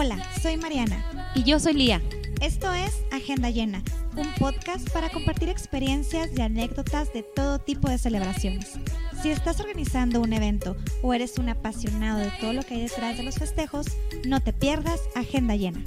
Hola, soy Mariana. Y yo soy Lía. Esto es Agenda Llena, un podcast para compartir experiencias y anécdotas de todo tipo de celebraciones. Si estás organizando un evento o eres un apasionado de todo lo que hay detrás de los festejos, no te pierdas Agenda Llena.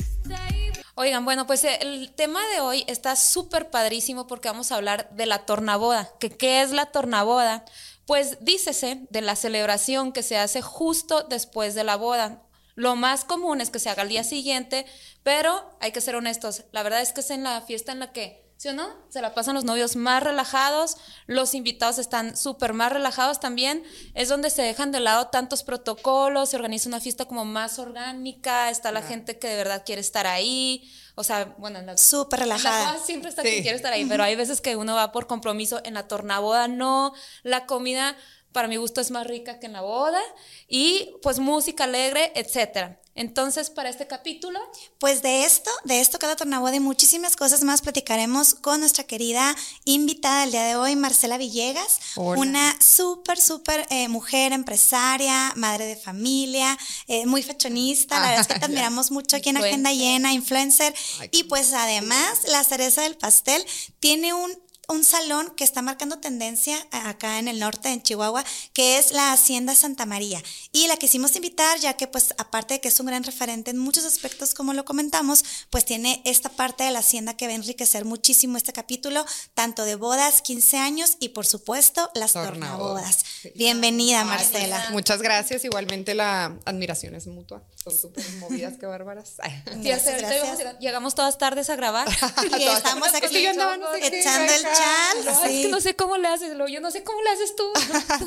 Oigan, bueno, pues el tema de hoy está súper padrísimo porque vamos a hablar de la tornaboda. ¿Que, ¿Qué es la tornaboda? Pues dícese de la celebración que se hace justo después de la boda. Lo más común es que se haga el día siguiente, pero hay que ser honestos. La verdad es que es en la fiesta en la que, ¿sí o no? Se la pasan los novios más relajados, los invitados están súper más relajados también. Es donde se dejan de lado tantos protocolos, se organiza una fiesta como más orgánica, está la gente que de verdad quiere estar ahí. O sea, bueno, en la, Súper relajada. la siempre está quien quiere estar ahí, pero hay veces que uno va por compromiso. En la tornaboda no, la comida para mi gusto es más rica que en la boda y pues música alegre, etcétera. Entonces, para este capítulo, Pues de esto, de esto cada tornaboda y muchísimas cosas más platicaremos con nuestra querida invitada del día de hoy, Marcela Villegas, Hola. una súper, súper eh, mujer, empresaria, madre de familia, eh, muy fashionista, la verdad es que te admiramos mucho aquí en Agenda. Llena, influencer, y pues además la cereza del pastel tiene un un salón que está marcando tendencia acá en el norte, en Chihuahua, que es la Hacienda Santa María. Y la quisimos invitar, ya que pues aparte de que es un gran referente en muchos aspectos, como lo comentamos, pues tiene esta parte de la Hacienda que va a enriquecer muchísimo este capítulo, tanto de bodas, 15 años y por supuesto las Tornabodas. tornabodas. Sí. Bienvenida, Ay, Marcela. Muchas gracias. Igualmente la admiración es mutua. Son súper movidas, qué bárbaras. Ay. sí, Gracias, ahorita gracias. vamos a ir- llegamos todas tardes a grabar. Y estamos Es que aquí yo andaba no sé echando el chal. No, es sí. que no sé cómo le haces, lo- yo no sé cómo le haces tú.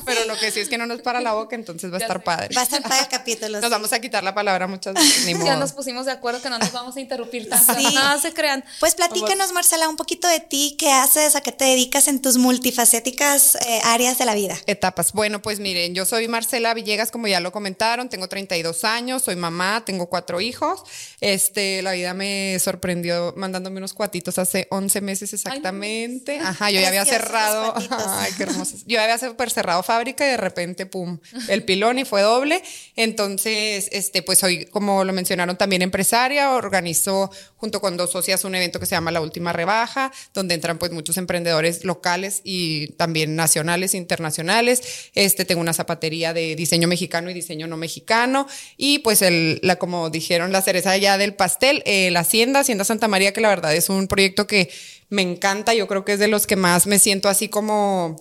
Pero lo que sí es que no nos para la boca, entonces va a estar sé. padre. Va a estar para el capítulo. Nos vamos a quitar la palabra muchas veces. Ni ya nos pusimos de acuerdo que no nos vamos a interrumpir tanto. Sí. Nada se crean. Pues platícanos, Marcela, un poquito de ti, qué haces, a qué te dedicas en tus multifacéticas eh, áreas de la vida. Etapas. Bueno, pues miren, yo soy Marcela Villegas, como ya lo comentaron, tengo 32 años, soy mamá, tengo cuatro hijos. Este, la vida me sorprendió mandándome unos cuatitos hace 11 meses exactamente. Ajá, yo ya había cerrado. Ay, qué hermosos. Yo había super cerrado fábrica y de repente, pum, el pilón y fue doble. Entonces, este, pues soy, como lo mencionaron, también empresaria, organizo junto con dos socias un evento que se llama La Última Rebaja, donde entran pues muchos emprendedores locales y también nacionales internacionales. Este, tengo una zapatería de diseño mexicano y diseño no mexicano. Y pues el, la, como dijeron, la cereza ya del pastel, eh, la Hacienda, Hacienda Santa María, que la verdad es un proyecto que me encanta. Yo creo que es de los que más me siento así como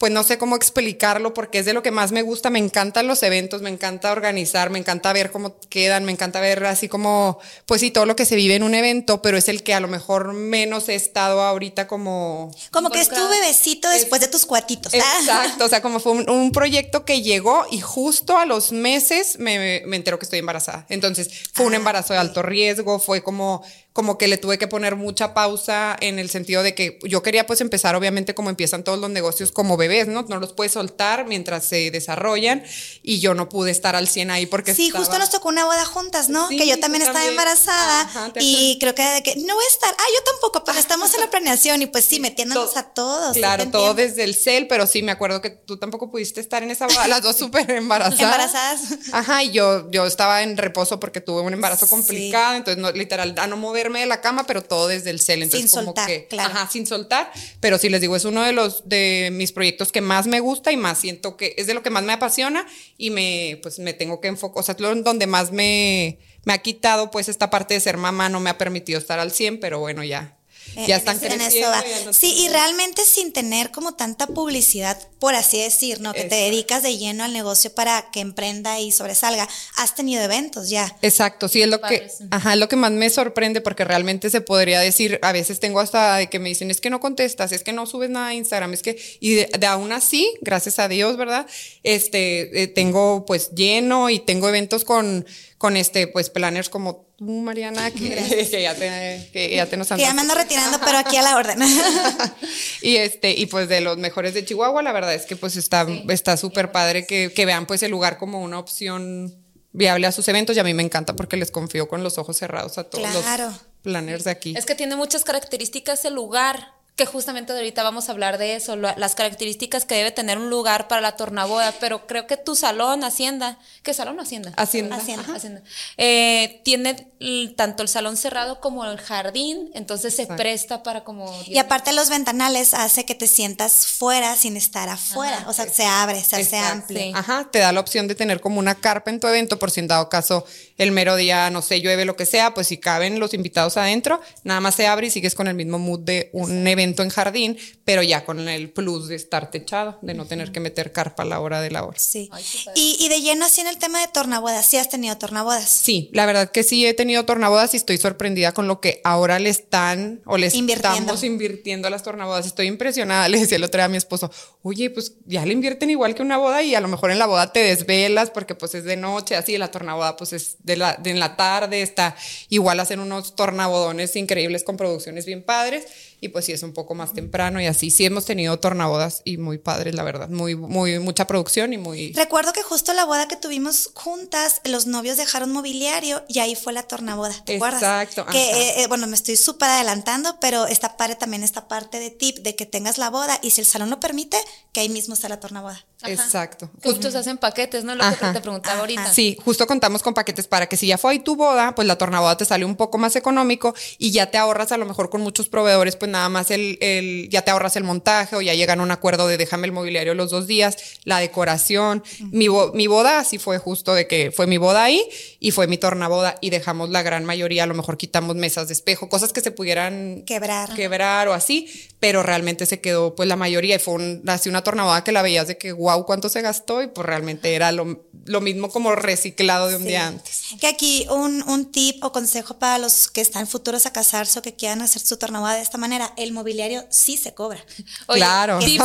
pues no sé cómo explicarlo porque es de lo que más me gusta, me encantan los eventos, me encanta organizar, me encanta ver cómo quedan, me encanta ver así como, pues sí, todo lo que se vive en un evento, pero es el que a lo mejor menos he estado ahorita como... Como que es tu bebecito después de tus cuatitos. ¿ah? Exacto, o sea, como fue un, un proyecto que llegó y justo a los meses me, me entero que estoy embarazada. Entonces, fue un Ah, embarazo de alto riesgo, fue como, como que le tuve que poner mucha pausa en el sentido de que yo quería pues empezar, obviamente, como empiezan todos los negocios como bebés, ¿no? No los puedes soltar mientras se desarrollan y yo no pude estar al 100 ahí porque Sí, estaba- justo nos tocó una boda juntas, ¿no? Sí, que yo también estaba también. embarazada Ajá, ¿te y creo que, de que no voy a estar. Ah, yo tampoco, pero estamos en la planeación y pues sí, metiéndonos To- a todos. sí, Claro, te todo desde el cel, pero sí me acuerdo que tú tampoco pudiste estar en esa boda, las dos súper embarazadas. Embarazadas. Ajá, y yo, yo estaba en reposo porque tuve un embarazo Sí. complicado, entonces no, literal, a no moverme de la cama, pero todo desde el cel. Entonces, Sin como soltar, que, claro. Ajá, sin soltar. Pero sí les digo, es uno de los de mis proyectos que más me gusta y más siento que es de lo que más me apasiona y me, pues me tengo que enfocar, o sea, es donde más me, me ha quitado, pues esta parte de ser mamá no me ha permitido estar al 100, pero bueno, ya. Eh, Ya en están en eso creciendo. va. ya no Sí, y realmente sin tener como tanta publicidad, por así decir, ¿no? Que te dedicas de lleno al negocio para que emprenda y sobresalga. Has tenido eventos ya. Exacto, sí, es lo que, ajá, lo que más me sorprende porque realmente se podría decir, a veces tengo hasta de que me dicen, es que no contestas, es que no subes nada a Instagram, es que, y de, de aún así, gracias a Dios, ¿verdad? Este, eh, tengo pues lleno y tengo eventos con, con este, pues planners como tú, Mariana, que, que ya te, que ya te nos Que ya me ando retirando, pero aquí a la orden. y este, y pues de los mejores de Chihuahua, la verdad es que pues está, está súper padre que, que vean pues el lugar como una opción viable a sus eventos y a mí me encanta porque les confío con los ojos cerrados a todos Claro. los planners de aquí. Es que tiene muchas características el lugar. Que justamente ahorita vamos a hablar de eso, las características que debe tener un lugar para la tornaboda, pero creo que tu salón, Hacienda, ¿qué salón o Hacienda? Hacienda. Hacienda. Eh, tiene tanto el salón cerrado como el jardín, entonces se presta para como... Y aparte los ventanales hace que te sientas fuera sin estar afuera, o sea, se abre, se hace amplio. Ajá, te da la opción de tener como una carpa en tu evento por si en dado caso el mero día, no sé, llueve, lo que sea, pues si caben los invitados adentro, nada más se abre y sigues con el mismo mood de un evento en jardín, pero ya con el plus de estar techado, de no tener que meter carpa a la hora de la hora. Sí. y, de lleno así en el tema de tornabodas, ¿sí has tenido tornabodas? Sí, la verdad que sí he tenido tornabodas y estoy sorprendida con lo que ahora le están o le estamos invirtiendo a las tornabodas. Estoy impresionada. Le decía el otro día a mi esposo, oye, pues ya le invierten igual que una boda y a lo mejor en la boda te desvelas porque pues es de noche, así la tornaboda pues es de la, de en la tarde, está igual hacen unos tornabodones increíbles con producciones bien padres y pues sí es un poco más temprano y así. Sí hemos tenido tornabodas y muy padres, la verdad. Muy, muy, mucha producción y muy... Recuerdo que justo la boda que tuvimos juntas, los novios dejaron mobiliario y ahí fue la tornaboda, ¿te acuerdas? Exacto. Que, eh, eh, bueno, me estoy súper adelantando, pero esta padre también esta parte de tip de que tengas la boda y si el salón lo permite, que ahí mismo está la tornaboda. Exacto. Justo se hacen paquetes, ¿no? Lo que te preguntaba ahorita. Sí, justo contamos con paquetes para que si ya fue ahí tu boda, pues la tornaboda te sale un poco más económico y ya te ahorras a lo mejor con muchos proveedores, pues nada más el, el ya te ahorras el montaje o ya llegan a un acuerdo de déjame el mobiliario los dos días, la decoración. mi, mi boda así fue justo de que fue mi boda ahí y fue mi tornaboda y dejamos la gran mayoría, a lo mejor quitamos mesas de espejo, cosas que se pudieran quebrar, quebrar o así, pero realmente se quedó pues la mayoría y fue así una tornaboda que la veías de que wow, cuánto se gastó y pues realmente era lo, lo mismo como reciclado de un día antes. Que aquí un, un, tip o consejo para los que están futuros a casarse o que quieran hacer su tornaboda de esta manera, el mobiliario sí se cobra. claro. Tip,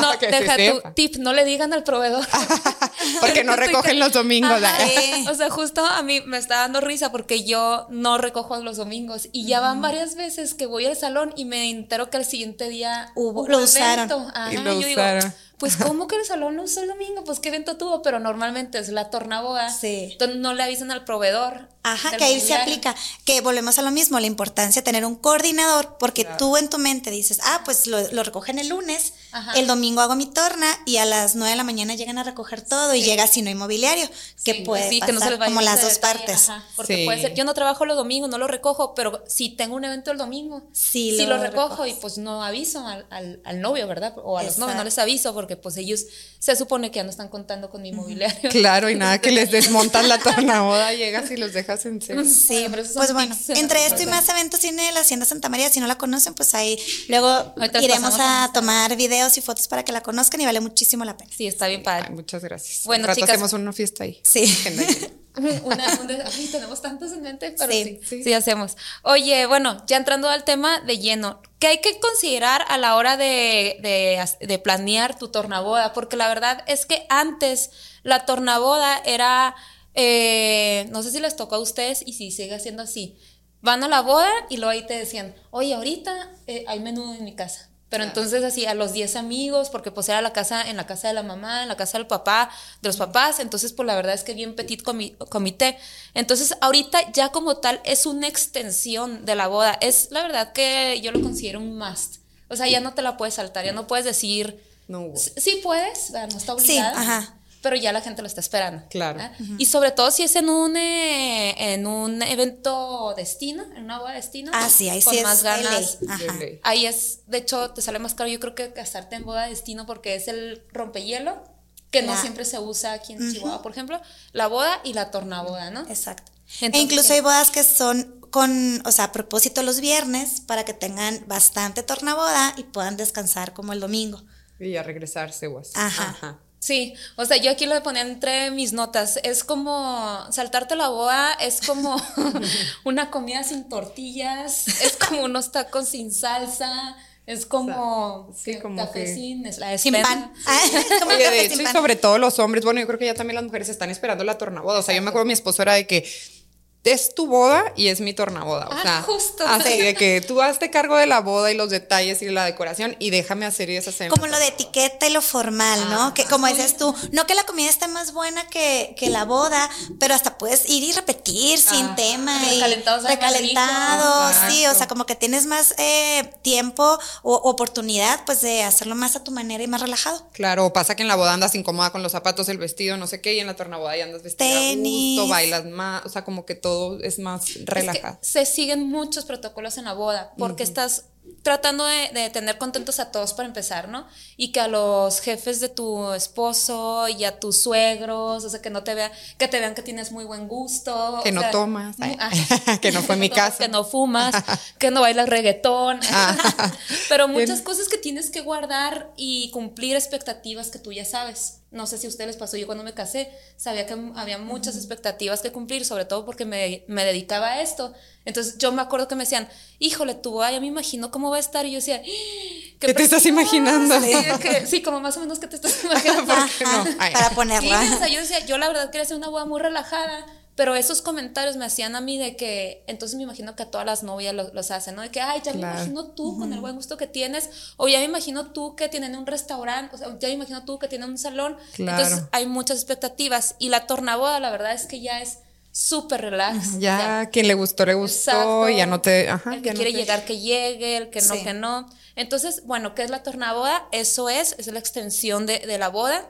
no, deja tu tip, no le digan al proveedor. porque no recogen los domingos. O sea, justo a mí me está dando risa porque yo no recojo los domingos y ya van varias veces que voy al salón y me entero que al siguiente día hubo, lo usaron. y lo usaron pues ¿cómo que el salón no usó el domingo? Pues qué evento tuvo, pero normalmente es la tornaboda. Sí. Entonces no le avisan al proveedor. Ajá, que ahí se aplica, que volvemos a lo mismo, la importancia de tener un coordinador, porque tú en tu mente dices, ah, pues lo, recogen el lunes, el domingo hago mi torna y a las 9 de la mañana llegan a recoger todo y llega si no inmobiliario, que puede pasar como las dos partes. porque puede ser, yo no trabajo los domingos, no lo recojo, pero si tengo un evento el domingo, sí, lo, recojo y pues no aviso al, al, novio, ¿verdad? O a los novios, no les aviso porque pues ellos se supone que ya no están contando con mi inmobiliario. Claro, y nada que les desmontan la tornaboda, llegas y los dejas en serio. Sí, pues bueno, entre esto y más eventos tiene la Hacienda Santa María, si no la conocen, pues ahí luego iremos a tomar videos y fotos para que la conozcan y vale muchísimo la pena. Sí, está bien padre. muchas gracias. Bueno, chicas, hacemos una fiesta ahí. Sí. Una, tenemos tantos en mente, pero sí, sí, hacemos. Oye, bueno, ya entrando al tema de lleno, ¿qué hay que considerar a la hora de, de, planear tu tornaboda? Porque la verdad es que antes la tornaboda era, eh, no sé si les tocó a ustedes y si sigue siendo así, van a la boda y luego ahí te decían, oye, ahorita eh, hay menú en mi casa pero entonces así a los 10 amigos, porque pues era la casa, en la casa de la mamá, en la casa del papá, de los papás, entonces pues la verdad es que bien petit comité. Entonces ahorita ya como tal es una extensión de la boda. Es la verdad que yo lo considero un must. O sea, ya no te la puedes saltar, ya no puedes decir... No. Sí puedes, no está obligada. Sí, ajá pero ya la gente lo está esperando. Claro. Y sobre todo si es en un eh, en un evento destino, en una boda destino. Ah, sí, ahí sí más ganas. Ahí es, de hecho, te sale más caro yo creo que casarte en boda destino porque es el rompehielo que no siempre se usa aquí en Chihuahua, por ejemplo, la boda y la tornaboda, ¿no? Exacto. e incluso hay bodas que son con, o sea, a propósito los viernes para que tengan bastante tornaboda y puedan descansar como el domingo. Y ya regresarse o así. Ajá. Ajá. Sí, o sea, yo aquí lo ponía entre mis notas. Es como saltarte la boa, es como una comida sin tortillas, es como unos tacos sin salsa. Es como, sí, como café que... sin, sin pan. Oye, de hecho, y sobre todo los hombres, bueno, yo creo que ya también las mujeres están esperando la tornaboda. O sea, yo me acuerdo mi esposo era de que es tu boda y es mi tornaboda. O Ah, sea, justo. así de que tú hazte cargo de la boda y los detalles y la decoración y déjame hacer esa cena. Como lo de etiqueta y lo formal, ¿no? Que como dices tú, no que la comida esté más buena que, que la boda, pero hasta puedes ir y repetir sin Ah, tema. y recalentados, rico. sí, o sea, como que tienes más eh, tiempo o oportunidad, pues, de hacerlo más a tu manera y más relajado. Claro, pasa que en la boda andas incómoda con los zapatos, el vestido, no sé qué, y en la tornaboda ya andas vestida Tenis. a gusto, bailas más, o sea, como que todo es más Es que relajado. se siguen muchos protocolos en la boda porque estás tratando de, de tener contentos a todos para empezar, ¿no? Y que a los jefes de tu esposo y a tus suegros, o sea, que no te vean, que te vean que tienes muy buen gusto. Que no sea, tomas, ay, que no fue mi caso. Que no fumas, que no bailas reggaetón. Ah. Pero muchas cosas que tienes que guardar y cumplir expectativas que tú ya sabes. No sé si a ustedes les pasó, yo cuando me casé sabía que había muchas expectativas que cumplir, sobre todo porque me, me dedicaba a esto. Entonces yo me acuerdo que me decían, híjole, tu boda, ya me imagino cómo va a estar. Y yo decía, ¿Qué te estás imaginando? Sí, que- sí, como más o menos que te estás imaginando. ¿Por qué no? Ajá, Ay. para Sí, ponerla. o sea, yo decía, yo la verdad quería hacer una boda muy relajada, pero esos comentarios me hacían a mí de que, entonces me imagino que a todas las novias lo- los hacen, ¿no? De que, ay, ya me Claro. imagino tú con el buen gusto que tienes, o ya me imagino tú que tienen un restaurante, o sea, ya me imagino tú que tienen un salón. Claro. Entonces hay muchas expectativas y la tornaboda, la verdad es que ya es súper relax. Ya, quien le gustó, le gustó, Exacto. ya no te. Ajá, el que ya no quiere te- llegar que llegue, el que no Sí. que no. Entonces, bueno, ¿qué es la tornaboda? Eso es, es la extensión de, de la boda.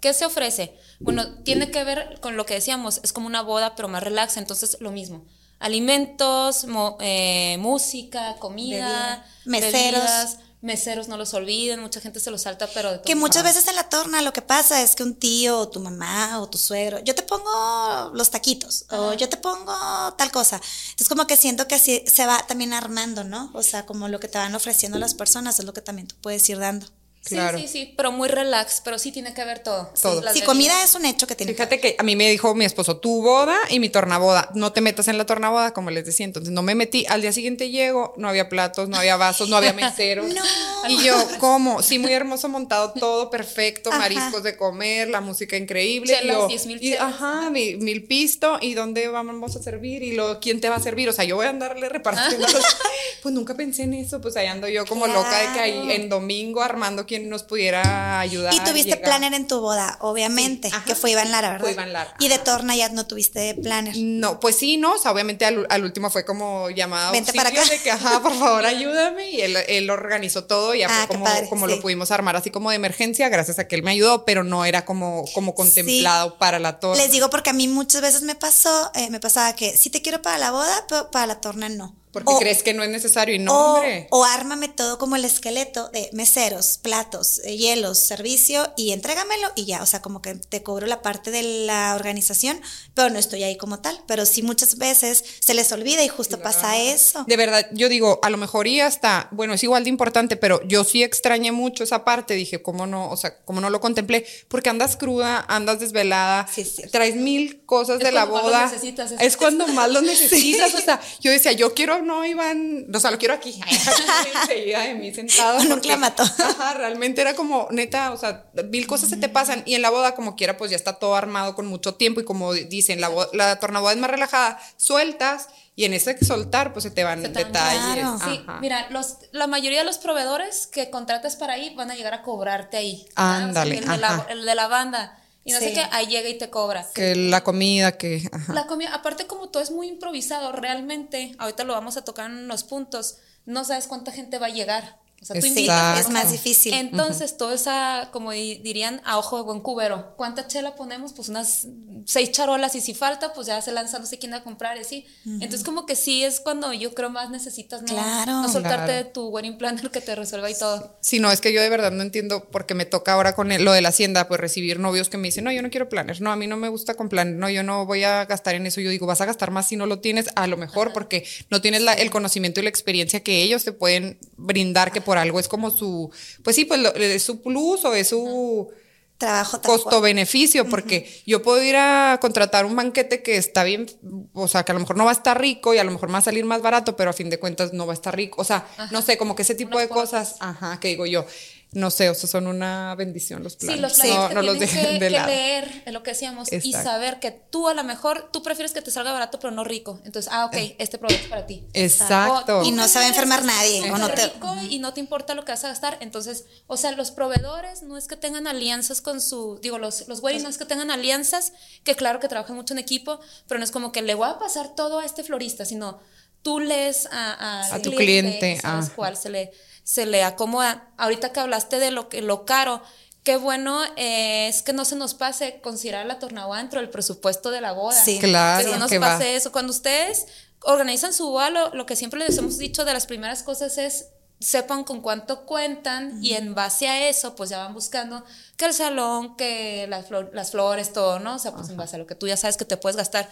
¿Qué se ofrece? Bueno, tiene que ver con lo que decíamos, es como una boda pero más relax, entonces lo mismo. Alimentos, mo- eh, música, comida, Bebida. Meseros. bebidas, meseros no los olviden, mucha gente se los salta, pero... de Que muchas veces en la torna lo que pasa es que un tío o tu mamá o tu suegro, yo te pongo los taquitos o yo te pongo tal cosa. Entonces como que siento que así se va también armando, ¿no? O sea, como lo que te van ofreciendo las personas es lo que también tú puedes ir dando. Sí, Claro. sí, sí, pero muy relax, pero sí tiene que ver todo. Sí, Todo. bebidas. comida es un hecho que tiene que Fíjate que a mí me dijo mi esposo, tu boda y mi tornaboda, no te metas en la tornaboda, como les decía. Entonces no me metí. Al día siguiente llego, no había platos, no había vasos, no había meseros. No. Y yo, ¿cómo? Sí, muy hermoso montado, todo perfecto, Ajá. mariscos de comer, la música increíble. y Chelas, yo, 10,000 y, chelas. Ajá, mi- mil pisto, ¿y dónde vamos a servir? ¿Y lo, quién te va a servir? O sea, yo voy a andarle repartiendo. los- pues nunca pensé en eso, pues ahí ando yo como loca de que ahí en domingo armando quien nos pudiera ayudar. Y tuviste planner en tu boda, obviamente, Sí, que fue Iván Lara, ¿verdad? Fue Iván Lara, Y de torna ya no tuviste planner. No, pues sí, no, o sea, obviamente al, al último fue como llamada a Vente para acá. de que, ajá, por favor, ayúdame, y él, él organizó todo, y ya Ah, fue como, padre, como sí. lo pudimos armar así como de emergencia, gracias a que él me ayudó, pero no era como, como contemplado para la torre. Les digo porque a mí muchas veces me pasó, eh, me pasaba que sí te quiero para la boda, pero para la torna no. Porque O- crees que no es necesario, y no, o, hombre. o ármame todo como el esqueleto de meseros, platos, eh, hielos, servicio y entrégamelo y ya, o sea, como que te cobro la parte de la organización, pero no estoy ahí como tal. Pero sí muchas veces se les olvida y justo pasa eso. De verdad, yo digo, a lo mejor y hasta, bueno, es igual de importante, pero yo sí extrañé mucho esa parte, dije, ¿cómo no? O sea, ¿cómo no lo contemplé? Porque andas cruda, andas desvelada, Sí, sí. traes mil cosas Es de la cuando más lo boda. necesitas, es- es cuando más lo necesitas, o sea, yo decía, yo quiero, no, Iván, o sea, lo quiero aquí, enseguida de mí sentado. Con un porque- clamato. Ajá, realmente era como, neta, o sea, mil cosas se te pasan y en la boda como quiera, pues ya está todo armado con mucho tiempo y como dicen, la, la tornaboda es más relajada, sueltas y en ese soltar pues se te van Se te van- detalles. Claro. Sí, Ajá. mira, los, la mayoría de los proveedores que contratas para ahí van a llegar a cobrarte ahí. ¿verdad? Ándale, O sea, el, de la, ajá. el de la banda. Y no sé qué, ahí llega y te cobra. Que la comida, que... ajá. La comida, aparte como todo es muy improvisado, realmente, ahorita lo vamos a tocar en los puntos, no sabes cuánta gente va a llegar. O sea, tú Sí, Sí, invitas, es más difícil. Entonces, todo esa, como di- dirían, a ojo de buen cubero. ¿Cuánta chela ponemos? Pues unas seis charolas y si falta, pues ya se lanza, no sé quién a comprar y así. Entonces, como que sí es cuando yo creo más necesitas no, Claro. no soltarte Claro. de tu wedding planner que te resuelva y todo. Sí, no, es que yo de verdad no entiendo porque me toca ahora con el- lo de la hacienda, pues recibir novios que me dicen, no, yo no quiero planes, no, a mí no me gusta con planes, no, yo no voy a gastar en eso. Yo digo, vas a gastar más si no lo tienes, a lo mejor porque no tienes la- el conocimiento y la experiencia que ellos te pueden brindar, que por algo es como su, pues sí, pues lo- es su plus o es su Trabajo costo-beneficio, porque yo puedo ir a contratar un banquete que está bien, o sea, que a lo mejor no va a estar rico y a lo mejor me va a salir más barato, pero a fin de cuentas no va a estar rico. O sea, no sé, como que ese tipo Unas de cosas, ajá, que digo yo. No sé, o sea, son una bendición los planes. Sí, los planes no, que no los dejen que, de que lado. leer, es lo que decíamos, y Exacto. saber que tú a lo mejor, tú prefieres que te salga barato pero no rico. Entonces, ah, ok, este producto es para ti. Exacto. O Y no se va a enfermar nadie, o no te- rico y no te importa lo que vas a gastar. Entonces, o sea, los proveedores no es que tengan alianzas con su, digo, los, los güeyes no es que tengan alianzas, que claro que trabajan mucho en equipo, pero no es como que le voy a pasar todo a este florista, sino tú lees a, a- A tu cliente, y sabes ah. cuál se le, se le acomoda. Ahorita que hablaste de lo, que, lo caro, qué bueno eh, es que no se nos pase considerar la tornaboda dentro del presupuesto de la boda. Sí. Claro, Que no nos que va. pase eso. Cuando ustedes organizan su boda, lo, lo que siempre les hemos dicho de las primeras cosas es sepan con cuánto cuentan y en base a eso pues ya van buscando que el salón, que las, flor- las flores, todo, ¿no? O sea, pues en base a lo que tú ya sabes que te puedes gastar,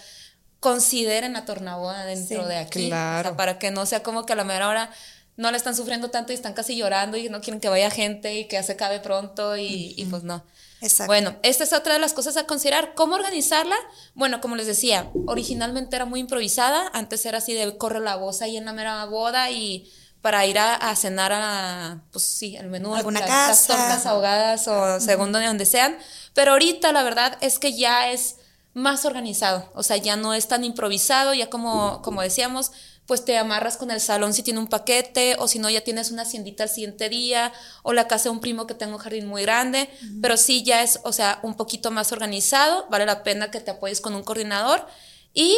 consideren la tornaboda dentro Sí, de aquí. claro. O sea, para que no sea como que a la mera hora no le están sufriendo tanto y están casi llorando y no quieren que vaya gente y que ya se acabe pronto y, y pues no. Exacto. Bueno, esta es otra de las cosas a considerar. ¿Cómo organizarla? Bueno, como les decía, originalmente era muy improvisada. Antes era así de corre la voz ahí en la mera boda y para ir a, a cenar a, pues sí, el menú, Alguna las casa. tortas ahogadas o segundo de donde sean. Pero ahorita la verdad es que ya es más organizado. O sea, ya no es tan improvisado, ya como, como decíamos, pues te amarras con el salón si tiene un paquete, o si no, ya tienes una haciendita al siguiente día, o la casa de un primo que tenga un jardín muy grande, pero sí ya es, o sea, un poquito más organizado, vale la pena que te apoyes con un coordinador. ¿Y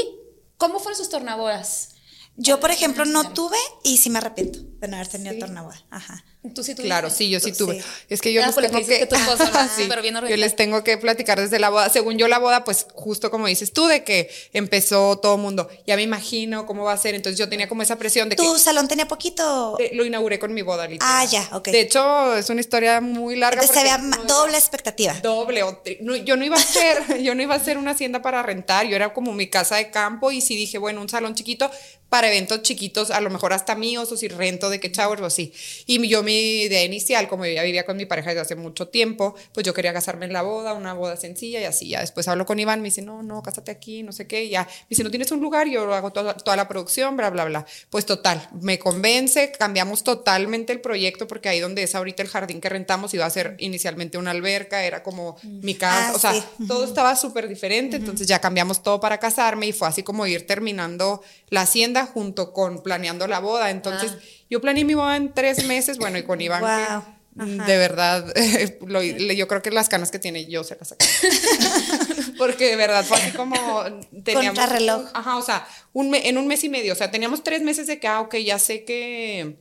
cómo fueron sus tornabodas? Yo, por ejemplo, no tuve y sí me arrepiento de no haber tenido tornaboda. Ajá. ¿Tú sí tuviste? Claro, sí, yo sí Sí. tuve. Es que yo Ah, les tengo que tu bien yo les tengo que platicar desde la boda. Según yo la boda, pues justo como dices tú, de que empezó todo el mundo. Ya me imagino cómo va a ser. Entonces yo tenía como esa presión de que ¿Tu salón tenía poquito? eh, lo inauguré con mi boda. literal. Ah, ya, ok. De hecho, es una historia muy larga. Entonces había no- doble expectativa. doble o tri- no, yo no iba a hacer yo no iba a hacer una hacienda para rentar yo era como mi casa de campo y sí dije bueno un salón chiquito para eventos chiquitos a lo mejor hasta míos o si rento de que shower o así. Y yo mi idea inicial como yo ya vivía con mi pareja desde hace mucho tiempo pues yo quería casarme en la boda una boda sencilla y así ya después hablo con Iván me dice no no cásate aquí no sé qué y ya me dice no tienes un lugar yo hago toda, toda la producción bla bla bla. Pues total me convence cambiamos totalmente el proyecto porque ahí donde es ahorita el jardín que rentamos iba a ser inicialmente una alberca era como mi casa Ah, o sea sí. todo estaba súper diferente, entonces ya cambiamos todo para casarme y fue así como ir terminando la hacienda junto con planeando la boda. Entonces Ah. yo planeé mi boda en tres meses, bueno, y con Iván, que, ajá. de verdad, lo- yo creo que las canas que tiene yo se las saqué. Porque de verdad fue así como teníamos... Contrarreloj. un- Ajá, o sea, un me- en un mes y medio, o sea, teníamos tres meses de que, ah, ok, ya sé que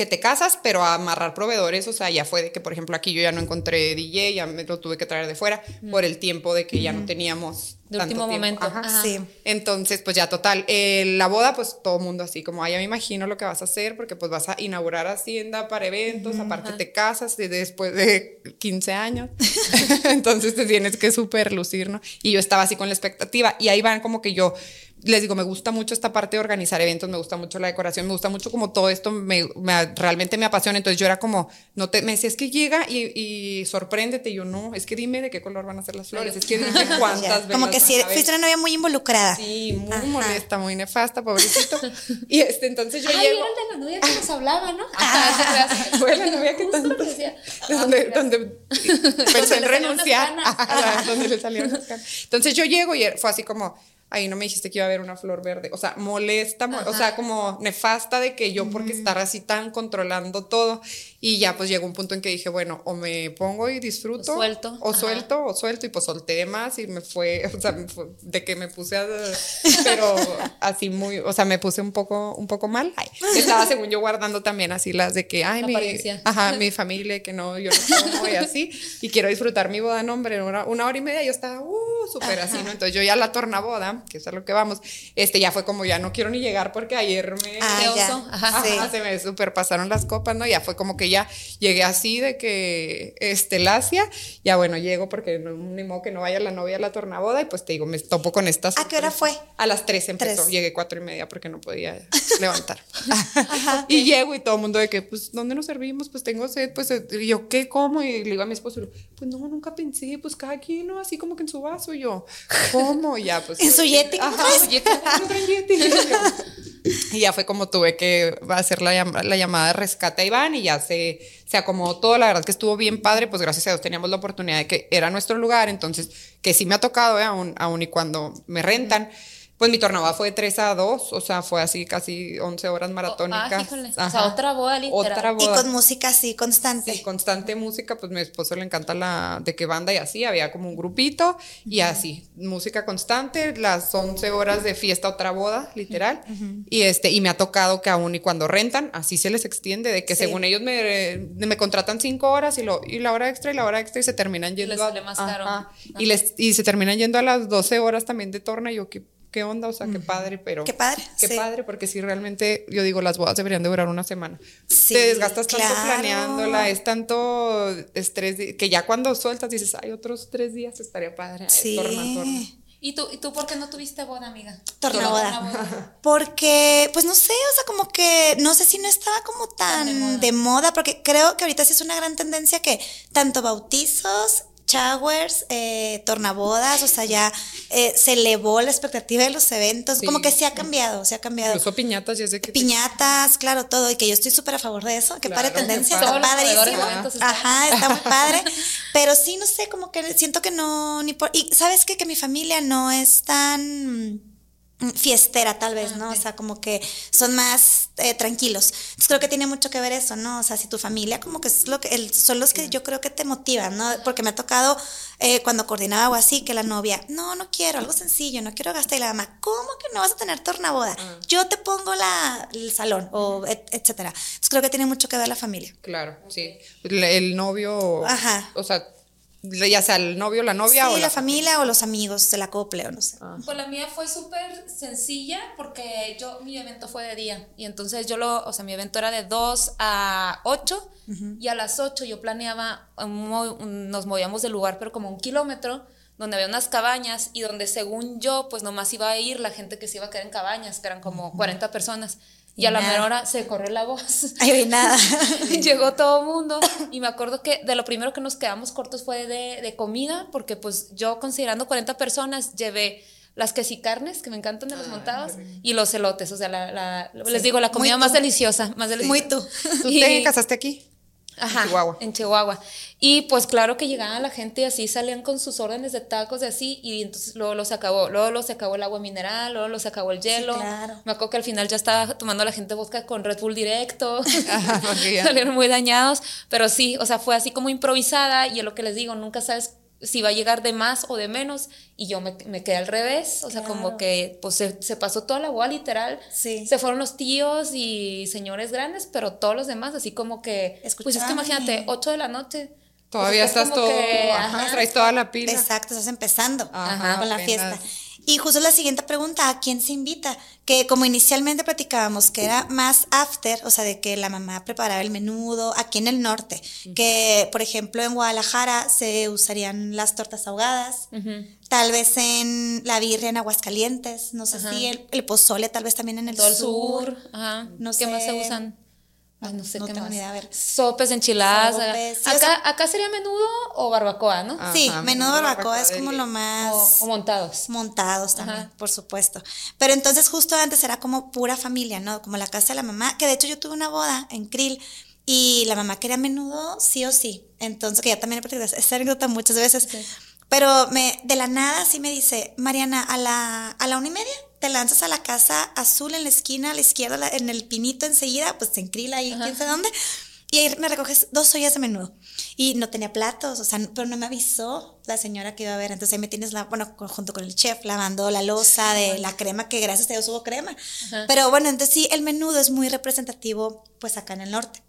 que te casas, pero a amarrar proveedores, o sea, ya fue de que, por ejemplo, aquí yo ya no encontré DJ, ya me lo tuve que traer de fuera por el tiempo de que ya no teníamos De tanto último tiempo. momento. Ajá. Ajá. Sí. Entonces, pues ya total, eh, la boda, pues todo el mundo así como, ah, ya me imagino lo que vas a hacer, porque pues vas a inaugurar hacienda para eventos, aparte te casas de- después de 15 años, entonces te tienes que súper lucir, ¿no? Y yo estaba así con la expectativa, y ahí van como que yo, les digo, me gusta mucho esta parte de organizar eventos, me gusta mucho la decoración, me gusta mucho como todo esto, me, me- realmente me apasiona, entonces yo era como, no te, me decía, es que llega y, y sorpréndete, y yo no, es que dime de qué color van a ser las flores, es que dime cuántas Ya. Como que haber. fuiste una novia muy involucrada. Sí, muy Ajá. molesta, muy nefasta, pobrecito. Y este, entonces yo Ay, llego. era el de la novia que nos hablaba, ¿no? Ah, Fue la novia que tanto. decía. Donde, donde pensó en renunciar. donde le salieron las canas. Entonces yo llego y fue así como. Ahí no me dijiste que iba a haber una flor verde. O sea, molesta, mo- o sea, como nefasta de que yo, porque estar así tan controlando todo. Y ya, pues llegó un punto en que dije, bueno, o me pongo y disfruto. O suelto. O Ajá. suelto, o suelto. Y pues solté más y me fue, o sea, me fue de que me puse a. Pero así muy, o sea, me puse un poco, un poco mal. Ay, estaba, según yo, guardando también así las de que, ay, mi, ajá, mi familia, que no, yo no como y así. Y quiero disfrutar mi boda, no, hombre, una, una hora y media yo estaba, uh, súper así, ¿no? Entonces yo ya la tornaboda, que es a lo que vamos, este ya fue como ya no quiero ni llegar porque ayer me. Ah, ya. Ajá. Se me super pasaron las copas, ¿no? Ya fue como que ya llegué así de que, este, Lacia, ya bueno, llego porque no, ni modo que no vaya la novia a la tornaboda y pues te digo, me topo con estas. ¿A qué hora fue? A las tres empezó, Tres. llegué cuatro y media porque no podía levantar. y llego y todo el mundo de que, pues, ¿dónde nos servimos? Pues tengo sed, pues, eh, y yo, ¿qué como? Y le digo a mi esposo, pues no, nunca pensé, pues cada quien, ¿no? Así como que en su vaso, y yo, ¿cómo? Y ya, pues. En su Yeti, ¿cómo Ajá, su Yeti, ¿cómo traen Yeti? Y ya fue como tuve que hacer la, la, llamada de rescate a Iván y ya se, se acomodó todo. La verdad que estuvo bien padre, pues gracias a Dios teníamos la oportunidad de que era nuestro lugar, entonces que sí me ha tocado, ¿eh? aún, aún y cuando me rentan. Pues mi tornada fue de 3 a 2, o sea, fue así casi 11 horas maratónicas. Ah, o sea, otra boda literal. Otra boda. Y con música así, constante. Sí, constante música, pues mi esposo le encanta la de qué banda y así, había como un grupito y así, música constante, las 11 horas de fiesta, otra boda, literal. Y este y me ha tocado que aún y cuando rentan, así se les extiende, de que según ellos me, me contratan 5 horas y, lo, y la hora extra y la hora extra y se terminan yendo. Les sale más caro. Y, les, y se terminan yendo a las 12 horas también de torna y yo que qué onda, o sea, qué padre, pero... Qué padre. Qué padre, porque si realmente, yo digo, las bodas deberían de durar una semana. Sí, Te desgastas tanto planeándola, es tanto estrés, que ya cuando sueltas dices, hay otros tres días estaría padre. Sí. Torna, ¿Y tú, ¿Y tú por qué no tuviste boda, amiga? Tornaboda. Porque, pues no sé, o sea, como que no sé si no estaba como tan, de, moda. porque creo que ahorita sí es una gran tendencia que tanto bautizos showers, eh, tornabodas, o sea, ya eh, se elevó la expectativa de los eventos, como que sí ha cambiado, se ha cambiado. Incluso piñatas, ya sé que... Piñatas, claro, todo, y que yo estoy súper a favor de eso, que padre tendencia, está padrísimo. Ajá, está muy padre, pero sí, no sé, como que siento que no, ni por... Y sabes qué? que mi familia no es tan fiestera tal vez, ¿no? O sea, como que son más eh, tranquilos. Entonces creo que tiene mucho que ver eso, ¿no? O sea, si tu familia como que es lo que son los que yo creo que te motivan, ¿no? Porque me ha tocado eh, cuando coordinaba o así que la novia, no, no quiero, algo sencillo, no quiero gastar y la mamá, ¿cómo que no vas a tener tornaboda? boda? Ah. Yo te pongo la, el salón o etcétera. Entonces creo que tiene mucho que ver la familia. Claro, sí. El, novio, Ajá. o sea, ya sea el novio, la novia o la, familia o los amigos, la acople o no sé. Ah. Pues la mía fue súper sencilla porque yo, mi evento fue de día y entonces yo lo, o sea, mi evento era de 2 a 8 y a las 8 yo planeaba, nos movíamos del lugar pero como un kilómetro donde había unas cabañas y donde según yo pues nomás iba a ir la gente que se iba a quedar en cabañas, que eran como 40 personas. Y a la mera hora se corrió la voz. Ay, nada. Llegó todo el mundo. Y me acuerdo que de lo primero que nos quedamos cortos fue de, de comida, porque pues yo considerando 40 personas llevé las quesicarnes, que me encantan de los montados, y los elotes. O sea, la, les digo, la comida más deliciosa, más deliciosa. Muy tú. ¿Tú te casaste aquí? Ajá, en Chihuahua. En Chihuahua. Y pues claro que llegaban la gente y así salían con sus órdenes de tacos y así, y entonces luego los acabó, luego se acabó el agua mineral, luego se acabó el hielo. claro. Me acuerdo que al final ya estaba tomando la gente vodka con Red Bull directo. Salieron muy dañados, pero sí, o sea, fue así como improvisada y es lo que les digo, nunca sabes si va a llegar de más o de menos y yo me, me quedé al revés, o sea, como que pues se, se, pasó toda la agua literal, sí. se fueron los tíos y señores grandes, pero todos los demás así como que, pues es que imagínate, 8 de la noche. Todavía pues, estás todo, traes toda la pila. Exacto, estás empezando con la fiesta. Y justo la siguiente pregunta, ¿a quién se invita? Que como inicialmente platicábamos, que era más after, o sea, de que la mamá preparaba el menudo aquí en el norte, que por ejemplo en Guadalajara se usarían las tortas ahogadas, tal vez en la birria en Aguascalientes, no sé si el, pozole tal vez también en el Todo sur. El sur. Ajá. No ¿Qué más se usan? No sé qué más. a ver. Sopes, enchiladas. acá, acá sería menudo o barbacoa, ¿no? sí, menudo barbacoa, es como lo más. O, montados. Montados también, por supuesto. Pero entonces justo antes era como pura familia, ¿no? Como la casa de la mamá, que de hecho yo tuve una boda en Krill y la mamá quería menudo sí o sí. Entonces, que ya también he platicado esta anécdota muchas veces. Pero me, de la nada sí me dice, Mariana, a la, a la una y media te lanzas a la casa azul en la esquina, a la izquierda, en el pinito enseguida, pues en Crila ahí, quién sabe dónde. Y ahí me recoges dos ollas de menudo. Y no tenía platos, o sea, pero no me avisó la señora que iba a ver. Entonces ahí me tienes, la, bueno, junto con el chef, lavando la losa de la crema, que gracias a Dios hubo crema. Pero bueno, entonces sí, el menudo es muy representativo, pues acá en el norte.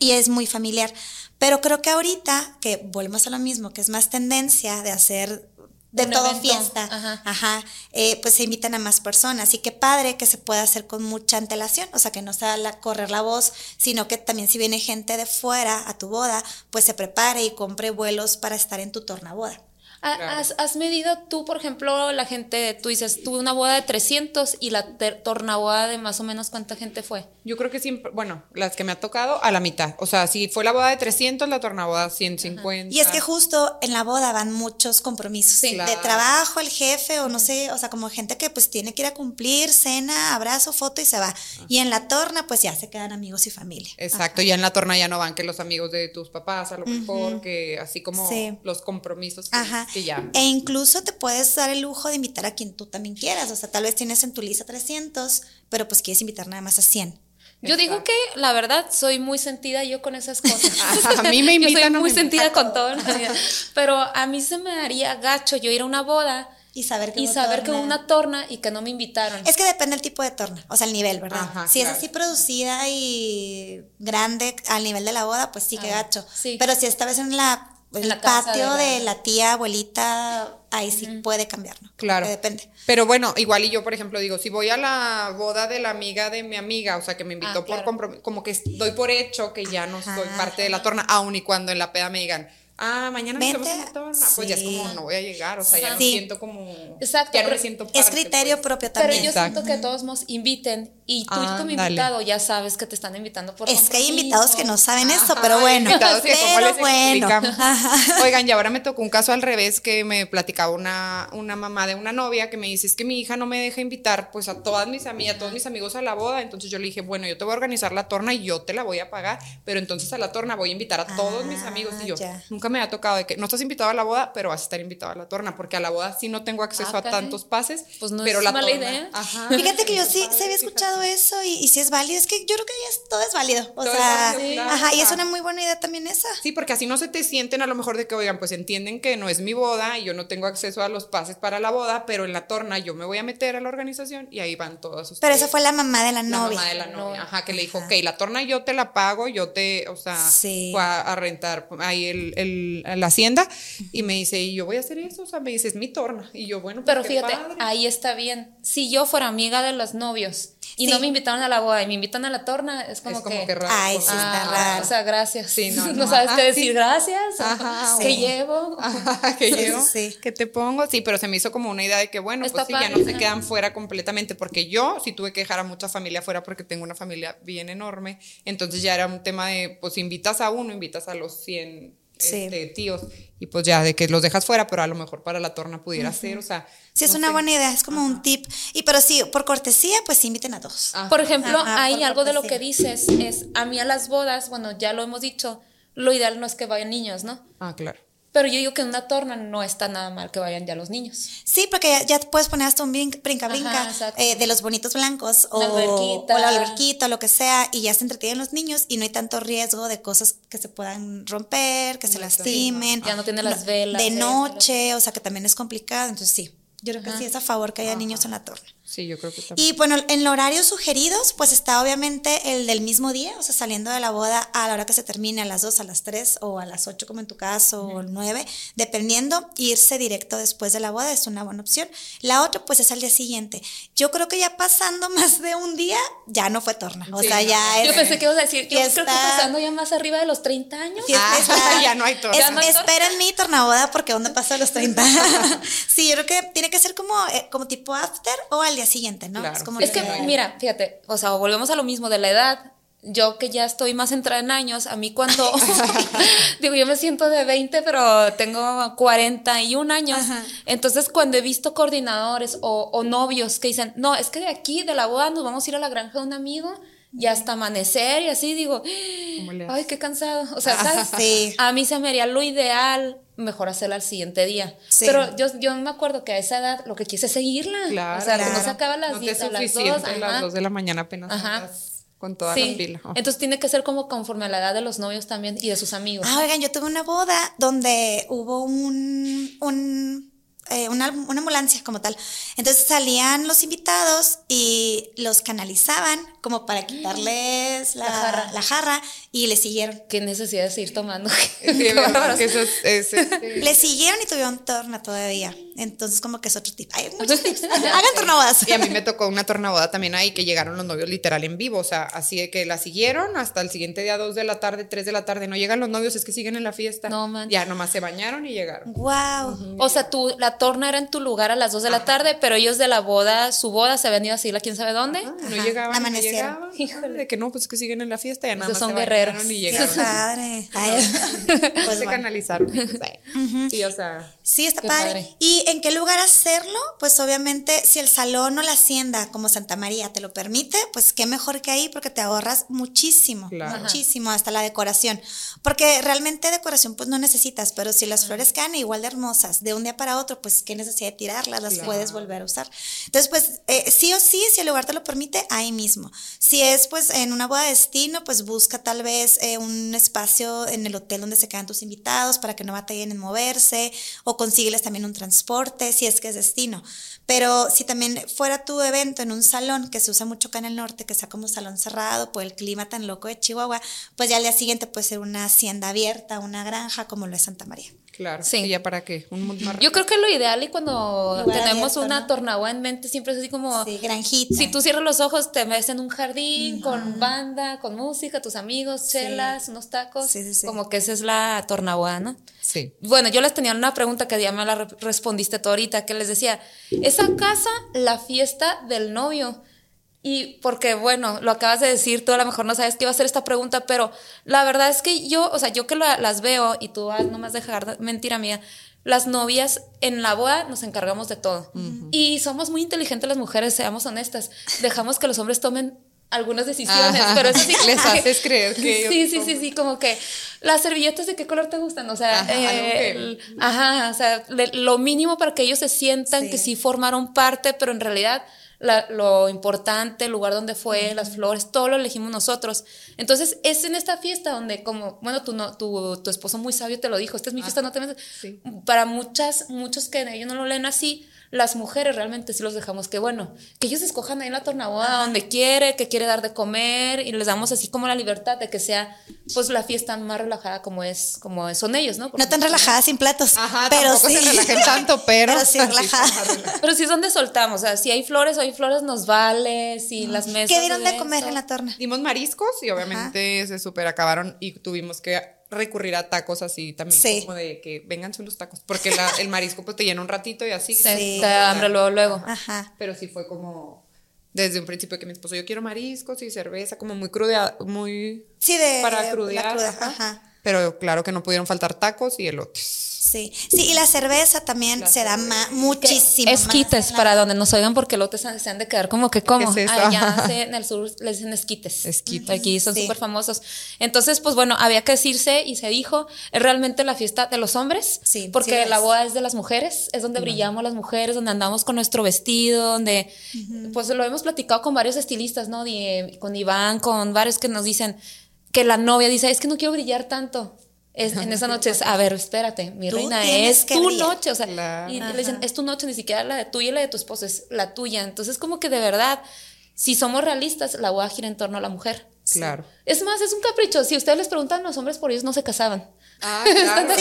Y es muy familiar. Pero creo que ahorita, que volvemos a lo mismo, que es más tendencia de hacer de todo fiesta, ajá, eh, pues se invitan a más personas. Y qué padre que se pueda hacer con mucha antelación, o sea, que no sea la, correr la voz, sino que también si viene gente de fuera a tu boda, pues se prepare y compre vuelos para estar en tu tornaboda. Ha- Claro. ¿Has, has medido tú, por ejemplo, la gente, tú dices, tuve una boda de 300 y la ter- tornaboda de más o menos cuánta gente fue? Yo creo que siempre, bueno, las que me ha tocado a la mitad. O sea, si fue la boda de 300, la tornaboda 150. Y es que justo en la boda van muchos compromisos Sí. de trabajo, el jefe o no sé, o sea, como gente que pues tiene que ir a cumplir, cena, abrazo, foto y se va. Y en la torna pues ya se quedan amigos y familia. Exacto, ya en la torna ya no van que los amigos de tus papás, a lo mejor, que así como Sí. los compromisos que, Ajá. Que ya. E incluso te puedes dar el lujo de invitar a quien tú también quieras. O sea, tal vez tienes en tu lista 300, pero pues quieres invitar nada más a 100. Yo digo que la verdad soy muy sentida yo con esas cosas. A mí me Yo soy invitan, no muy sentida con todo. en. Pero a mí se me daría gacho yo ir a una boda Y saber que y saber que torna. una torna y que no me invitaron. Es que depende del tipo de torna, o sea, el nivel, ¿verdad? Ajá, si claro. es así producida y grande al nivel de la boda, pues sí, que Ah, gacho. sí. Pero si esta vez en la, el la patio de de la- la... tía, abuelita, ahí sí puede cambiar, ¿no? Claro. depende. Pero bueno, igual y yo, por ejemplo, digo, si voy a la boda de la amiga de mi amiga, o sea, que me invitó Ah, por claro. compromiso, como que doy por hecho que ya no soy Ajá. parte de la torna, aun y cuando en la peda me digan, ah, mañana nos vemos Vente. en la torna, pues ya es Sí. como, no voy a llegar, o sea, ya no Sí. siento como, Exacto, ya no me pero siento Es parte, criterio pues. propio Pero también. yo Exacto. siento que todos nos inviten y tú como Ándale. invitado ya sabes que te están invitando por Es que hay invitados que no saben eso, Ajá, pero bueno. invitados que pero les bueno. Oigan, y ahora me tocó un caso al revés que me platicaba una, una mamá de una novia que me dice, es que mi hija no me deja invitar pues a todas mis amigas, a todos mis amigos a la boda, entonces yo le dije, bueno, yo te voy a organizar la torna y yo te la voy a pagar, pero entonces a la torna voy a invitar a todos mis Ah, amigos y yo, ya. nunca me ha tocado de que no estás invitado a la boda, pero vas a estar invitado a la torna, porque a la boda sí no tengo acceso Ah, a tantos pases, Pues no pero es la mala torna- idea. Ajá. Fíjate que yo sí, se había escuchado eso y, y si es válido, es que yo creo que ya es- todo es válido. O Todo es sea, válido, ajá, y es una muy buena idea también esa. Sí, porque así no se te sienten a lo mejor de que, oigan, pues entienden que no es mi boda y yo no tengo acceso a los pases para la boda, pero en la torna yo me voy a meter a la organización y ahí van todos ustedes. Pero esa fue la mamá de la la novia. mamá de la novia, ajá, que le dijo, ok, la torna yo te la pago, yo te, o sea, Sí. fue a, a rentar ahí el, el- la hacienda y me dice, y yo voy a hacer eso, o sea, me dice, es mi torna. Y yo, bueno, pues Pero qué fíjate, padre. ahí está bien. Si yo fuera amiga de los novios y Sí. no me invitaron a la boda y me invitan a la torna, es como, es como que, que, raro. Ay, sí, está ah, raro. O sea, gracias. Sí, no, no, no, sabes ajá, qué sí. decir gracias. Ajá, ¿Qué sí. llevo? Ajá, Sí, llevo, sí. que te pongo, sí, pero se me hizo como una idea de que bueno, Está pues sí, ya no se quedan fuera completamente, porque yo sí tuve que dejar a mucha familia fuera porque tengo una familia bien enorme, entonces ya era un tema de, pues invitas a uno, invitas a los 100 Sí. este, tíos, y pues ya de que los dejas fuera, pero a lo mejor para la torna pudiera ser, o sea. Sí, es no una sé. buena idea, es como un tip. Y pero sí, por cortesía, pues sí, inviten a dos. Por ejemplo, Ajá, hay por algo de lo que dices, es a mí a las bodas, bueno, ya lo hemos dicho, lo ideal no es que vayan niños, ¿no? Ah, claro. Pero yo digo que en una torna no está nada mal que vayan ya los niños. Sí, porque ya, ya puedes poner hasta un brin- brinca-brinca eh, de los bonitos blancos o, La alberquita. o la alberquita o lo que sea y ya se entretienen los niños y no hay tanto riesgo de cosas que se puedan romper, que se lastimen. Ya no tiene las velas, De esto, noche, o sea que también es complicado. Entonces sí, yo creo que sí es a favor que haya niños en la torna. Sí, yo creo que también. Y bueno, en los horarios sugeridos, pues está obviamente el del mismo día, o sea, saliendo de la boda a la hora que se termine, a las 2, a las 3 o a las 8 como en tu caso, o 9, dependiendo, irse directo después de la boda es una buena opción. La otra, pues es al día siguiente. Yo creo que ya pasando más de un día, ya no fue torna, o Sí, sea, no, ya es... Yo pensé que ibas a decir, yo creo que fiesta. pasando ya más arriba de los 30 años. Fiesta Ah, está- ya no hay torna. Es- no torna. esperen mi tornaboda porque no paso los 30. sí, yo creo que tiene que ser como, eh, como tipo after o al día siguiente, ¿no? Claro. como Es que, mira, fíjate, o sea, volvemos a lo mismo de la edad. Yo que ya estoy más entrada en años, a mí cuando, digo, yo me siento de 20, pero tengo 41 años. Entonces, cuando he visto coordinadores o, o novios que dicen, no, es que de aquí, de la boda, nos vamos a ir a la granja de un amigo y hasta amanecer y así, digo, ¿Cómo le ay, qué cansado. O sea, ¿sabes? Sí. A mí se me haría lo ideal mejor hacerla al siguiente día. Sí. Pero yo, yo me acuerdo que a esa edad lo que quise es seguirla. Claro. o sea, que no claro. se acaba a las no te 10 es a las 2. suficiente a las ajá. 2 de la mañana apenas Ajá. con toda Sí. la pila. Oh. Entonces tiene que ser como conforme a la edad de los novios también y de sus amigos. Ah, oigan, yo tuve una boda donde hubo un, un eh, una, una, ambulancia como tal. Entonces salían los invitados y los canalizaban como para quitarles la, jarra. la jarra. y le siguieron. Qué necesidad de seguir tomando. le siguieron y tuvieron torna todavía. Entonces como que es otro tipo. Hagan tornabodas. Y a mí me tocó una tornaboda también ahí que llegaron los novios literal en vivo. O sea, así de que la siguieron hasta el siguiente día, dos de la tarde, tres de la tarde. No llegan los novios, es que siguen en la fiesta. No, man. Ya nomás se bañaron y llegaron. Wow. O sea, tú, la torna era en tu lugar a las dos de la tarde, pero ellos de la boda, su boda se habían ido así, quién sabe dónde. No llegaban. Amanecieron. Híjole. De que no, pues que siguen en la fiesta. Ya nada más son guerreros. Y llegaron. padre. pues se canalizaron. Sí, o sea. Sí, está padre. ¿Y en qué lugar hacerlo? Pues obviamente, si el salón o la hacienda como Santa María te lo permite, pues qué mejor que ahí porque te ahorras muchísimo, muchísimo, hasta la decoración. Porque realmente decoración pues no necesitas, pero si las flores quedan igual de hermosas de un día para otro, pues qué necesidad de tirarlas, las puedes volver a usar. Entonces, pues eh, sí o sí, si el lugar te lo permite, ahí mismo. Si es pues en una boda de destino, pues busca tal vez eh, un espacio en el hotel donde se quedan tus invitados para que no batallen en moverse o consígueles también un transporte si es que es destino. Pero si también fuera tu evento en un salón que se usa mucho acá en el norte, que sea como salón cerrado por el clima tan loco de Chihuahua, pues ya al día siguiente puede ser una hacienda abierta, una granja como lo es Santa María. Claro. Sí. ¿Y ya para qué? Un Yo creo que lo ideal y cuando tenemos una tornagua en mente siempre es así como. Sí, granjita. Si tú cierras los ojos, te ves en un jardín con banda, con música, tus amigos, chelas, unos tacos. Sí, sí, como que esa es la tornagua, ¿no? Sí. Bueno, yo les tenía una pregunta que ya me la respondiste tú ahorita, que les decía: ¿esa casa la fiesta del novio? Y porque, bueno, lo acabas de decir, tú a lo mejor no sabes qué iba a ser esta pregunta, pero la verdad es que yo, o sea, yo que las veo y tú vas, no más dejar mentira mía, las novias en la boda nos encargamos de todo. Y somos muy inteligentes las mujeres, seamos honestas. Dejamos que los hombres tomen algunas decisiones, pero eso sí les haces creer que sí, sí, sí, sí, como que las servilletas de qué color te gustan, o sea, ajá, o sea, lo mínimo para que ellos se sientan que sí formaron parte, pero en realidad lo importante, el lugar donde fue, las flores, todo lo elegimos nosotros. Entonces, es en esta fiesta donde, como, bueno, tu, no, tu, tu esposo muy sabio te lo dijo, esta es mi fiesta, no te metas. Para muchas, muchos que ellos no lo leen así, las mujeres realmente sí los dejamos que, bueno, que ellos escojan ahí en la tornaboda donde quiere, que quiere dar de comer y les damos así como la libertad de que sea pues la fiesta más relajada como es, como son ellos, ¿no? no tan relajada sin platos, Ajá, pero sí. se relajen tanto, pero, pero sí relajada. pero sí es donde soltamos, o sea, si hay flores o hay flores nos vale, si las mesas. ¿Qué dieron de, comer en la torna? Dimos mariscos y obviamente se super acabaron y tuvimos que recurrir a tacos así también, como de que vengan los tacos, porque el marisco pues te llena un ratito y así. Sí, te da hambre luego, luego. Ajá. Pero sí fue como desde un principio que mi esposo, yo quiero mariscos y cerveza, como muy cruda, muy... Sí, de... Para crudear. Ajá. Pero claro que no pudieron faltar tacos y elotes. Sí, sí, y la cerveza también se da muchísimo. Esquites, para donde nos oigan, porque lotes se han de quedar como que como. Allá en el sur les dicen esquites. Esquites. Aquí son súper famosos. Entonces, pues bueno, había que decirse y se dijo, es realmente la fiesta de los hombres. Sí. Porque la boda es de las mujeres, es donde brillamos las mujeres, donde andamos con nuestro vestido, donde, pues lo hemos platicado con varios estilistas, ¿no? con Iván, con varios que nos dicen que la novia dice, es que no quiero brillar tanto en esa noche es, a ver, espérate, mi reina, es tu noche, o sea, y le dicen, es tu noche, ni siquiera la de tuya y la de tu esposo, es la tuya. Entonces, como que de verdad, si somos realistas, la voy a girar en torno a la mujer. Claro. Es más, es un capricho. Si ustedes les preguntan a los hombres por ellos, no se casaban. Ah, claro.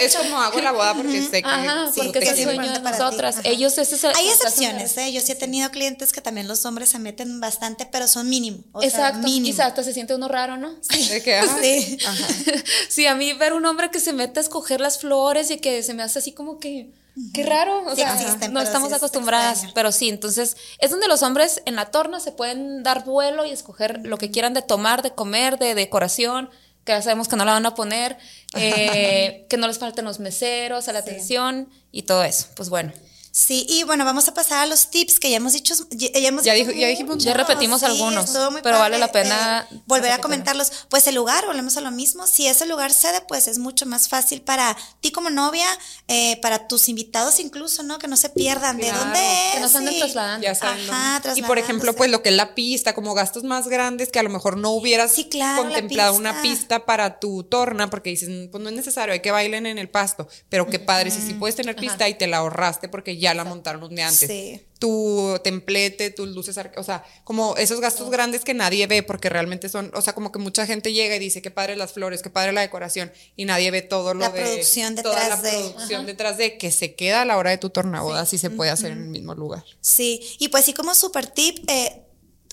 es como hago la boda porque sé que Ajá, porque es el sueño de nosotras. Ellos ese es Hay excepciones, ¿eh? Yo sí he tenido clientes que también los hombres se meten bastante, pero son mínimo. Exacto. mínimo. Quizá hasta se siente uno raro, ¿no? Sí. ¿De qué? Sí. Ajá. sí, a mí ver un hombre que se mete a escoger las flores y que se me hace así como que Qué raro, o sea, no estamos acostumbradas, pero sí, entonces es donde los hombres en la torna se pueden dar vuelo y escoger lo que quieran de tomar, de comer, de decoración, que ya sabemos que no la van a poner, eh, que no les falten los meseros, a la atención y todo eso. Pues bueno. Sí, y bueno, vamos a pasar a los tips que ya hemos dicho. Ya, hemos Ya dicho dijo- ya dijimos muchos, Ya repetimos algunos, pero vale la pena eh, volver a comentarlos. Pues el lugar, volvemos a lo mismo. Si ese lugar cede, pues es mucho más fácil para ti como novia, eh, para tus invitados incluso, ¿no? Que no se pierdan de dónde es. que no se anden y- trasladando. Ya Ajá, dónde. Y por ejemplo, pues lo que es la pista, como gastos más grandes que a lo mejor no hubieras Sí, claro, contemplado pista. una pista para tu torna, porque dices, "Mm, pues no es necesario, hay que bailen en el pasto. Pero qué padre, si sí puedes tener pista y te la ahorraste porque ya la montaron un día antes. Sí. Tu templete, tus luces, o sea, como esos gastos grandes que nadie ve porque realmente son, o sea, como que mucha gente llega y dice, qué padre las flores, qué padre la decoración y nadie ve todo lo La de producción toda la detrás de. producción detrás de que se queda a la hora de tu tornaboda, si se puede hacer en el mismo lugar. Sí, y pues sí como super tip, eh,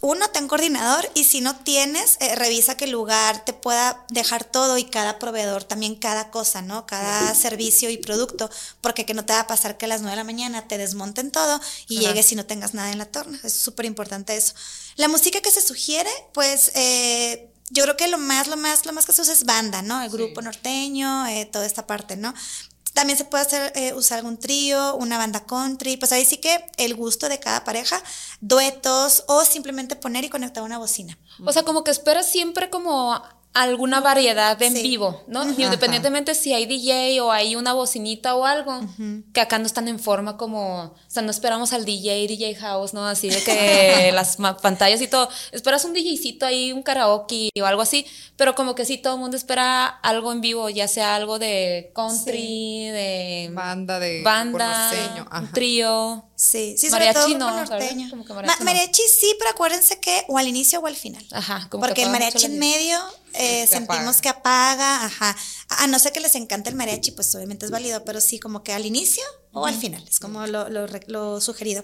uno, ten coordinador y si no tienes, eh, revisa que el lugar te pueda dejar todo y cada proveedor también cada cosa, ¿no? Cada servicio y producto, porque que no te va a pasar que a las 9 de la mañana te desmonten todo y Ajá. llegues y no tengas nada en la torna. Es súper importante eso. La música que se sugiere, pues... Eh, yo creo que lo más, lo más, lo más que se usa es banda, ¿no? El grupo norteño, eh, toda esta parte, ¿no? También se puede hacer, eh, usar algún trío, una banda country, pues ahí sí que el gusto de cada pareja, duetos o simplemente poner y conectar una bocina. O sea, como que esperas siempre como alguna variedad en Sí. vivo, ¿no? Independientemente si hay DJ o hay una bocinita o algo, que acá no están en forma como, o sea, no esperamos al DJ, DJ House, ¿no? Así de que las pantallas y todo, esperas un DJcito ahí, un karaoke o algo así, pero como que sí, todo el mundo espera algo en vivo, ya sea algo de country, de Banda de banda, un trío. Sí, sí, Mariachi sobre todo no, norteño. Como que Ma- mariachi no. sí, pero acuérdense que o al inicio o al final. Ajá, como que Porque el mariachi en medio eh, Se sentimos apaga. que apaga, ajá. A no ser que les encante el mariachi, pues obviamente es válido, pero sí como que al inicio o al final, es como lo, lo sugerido.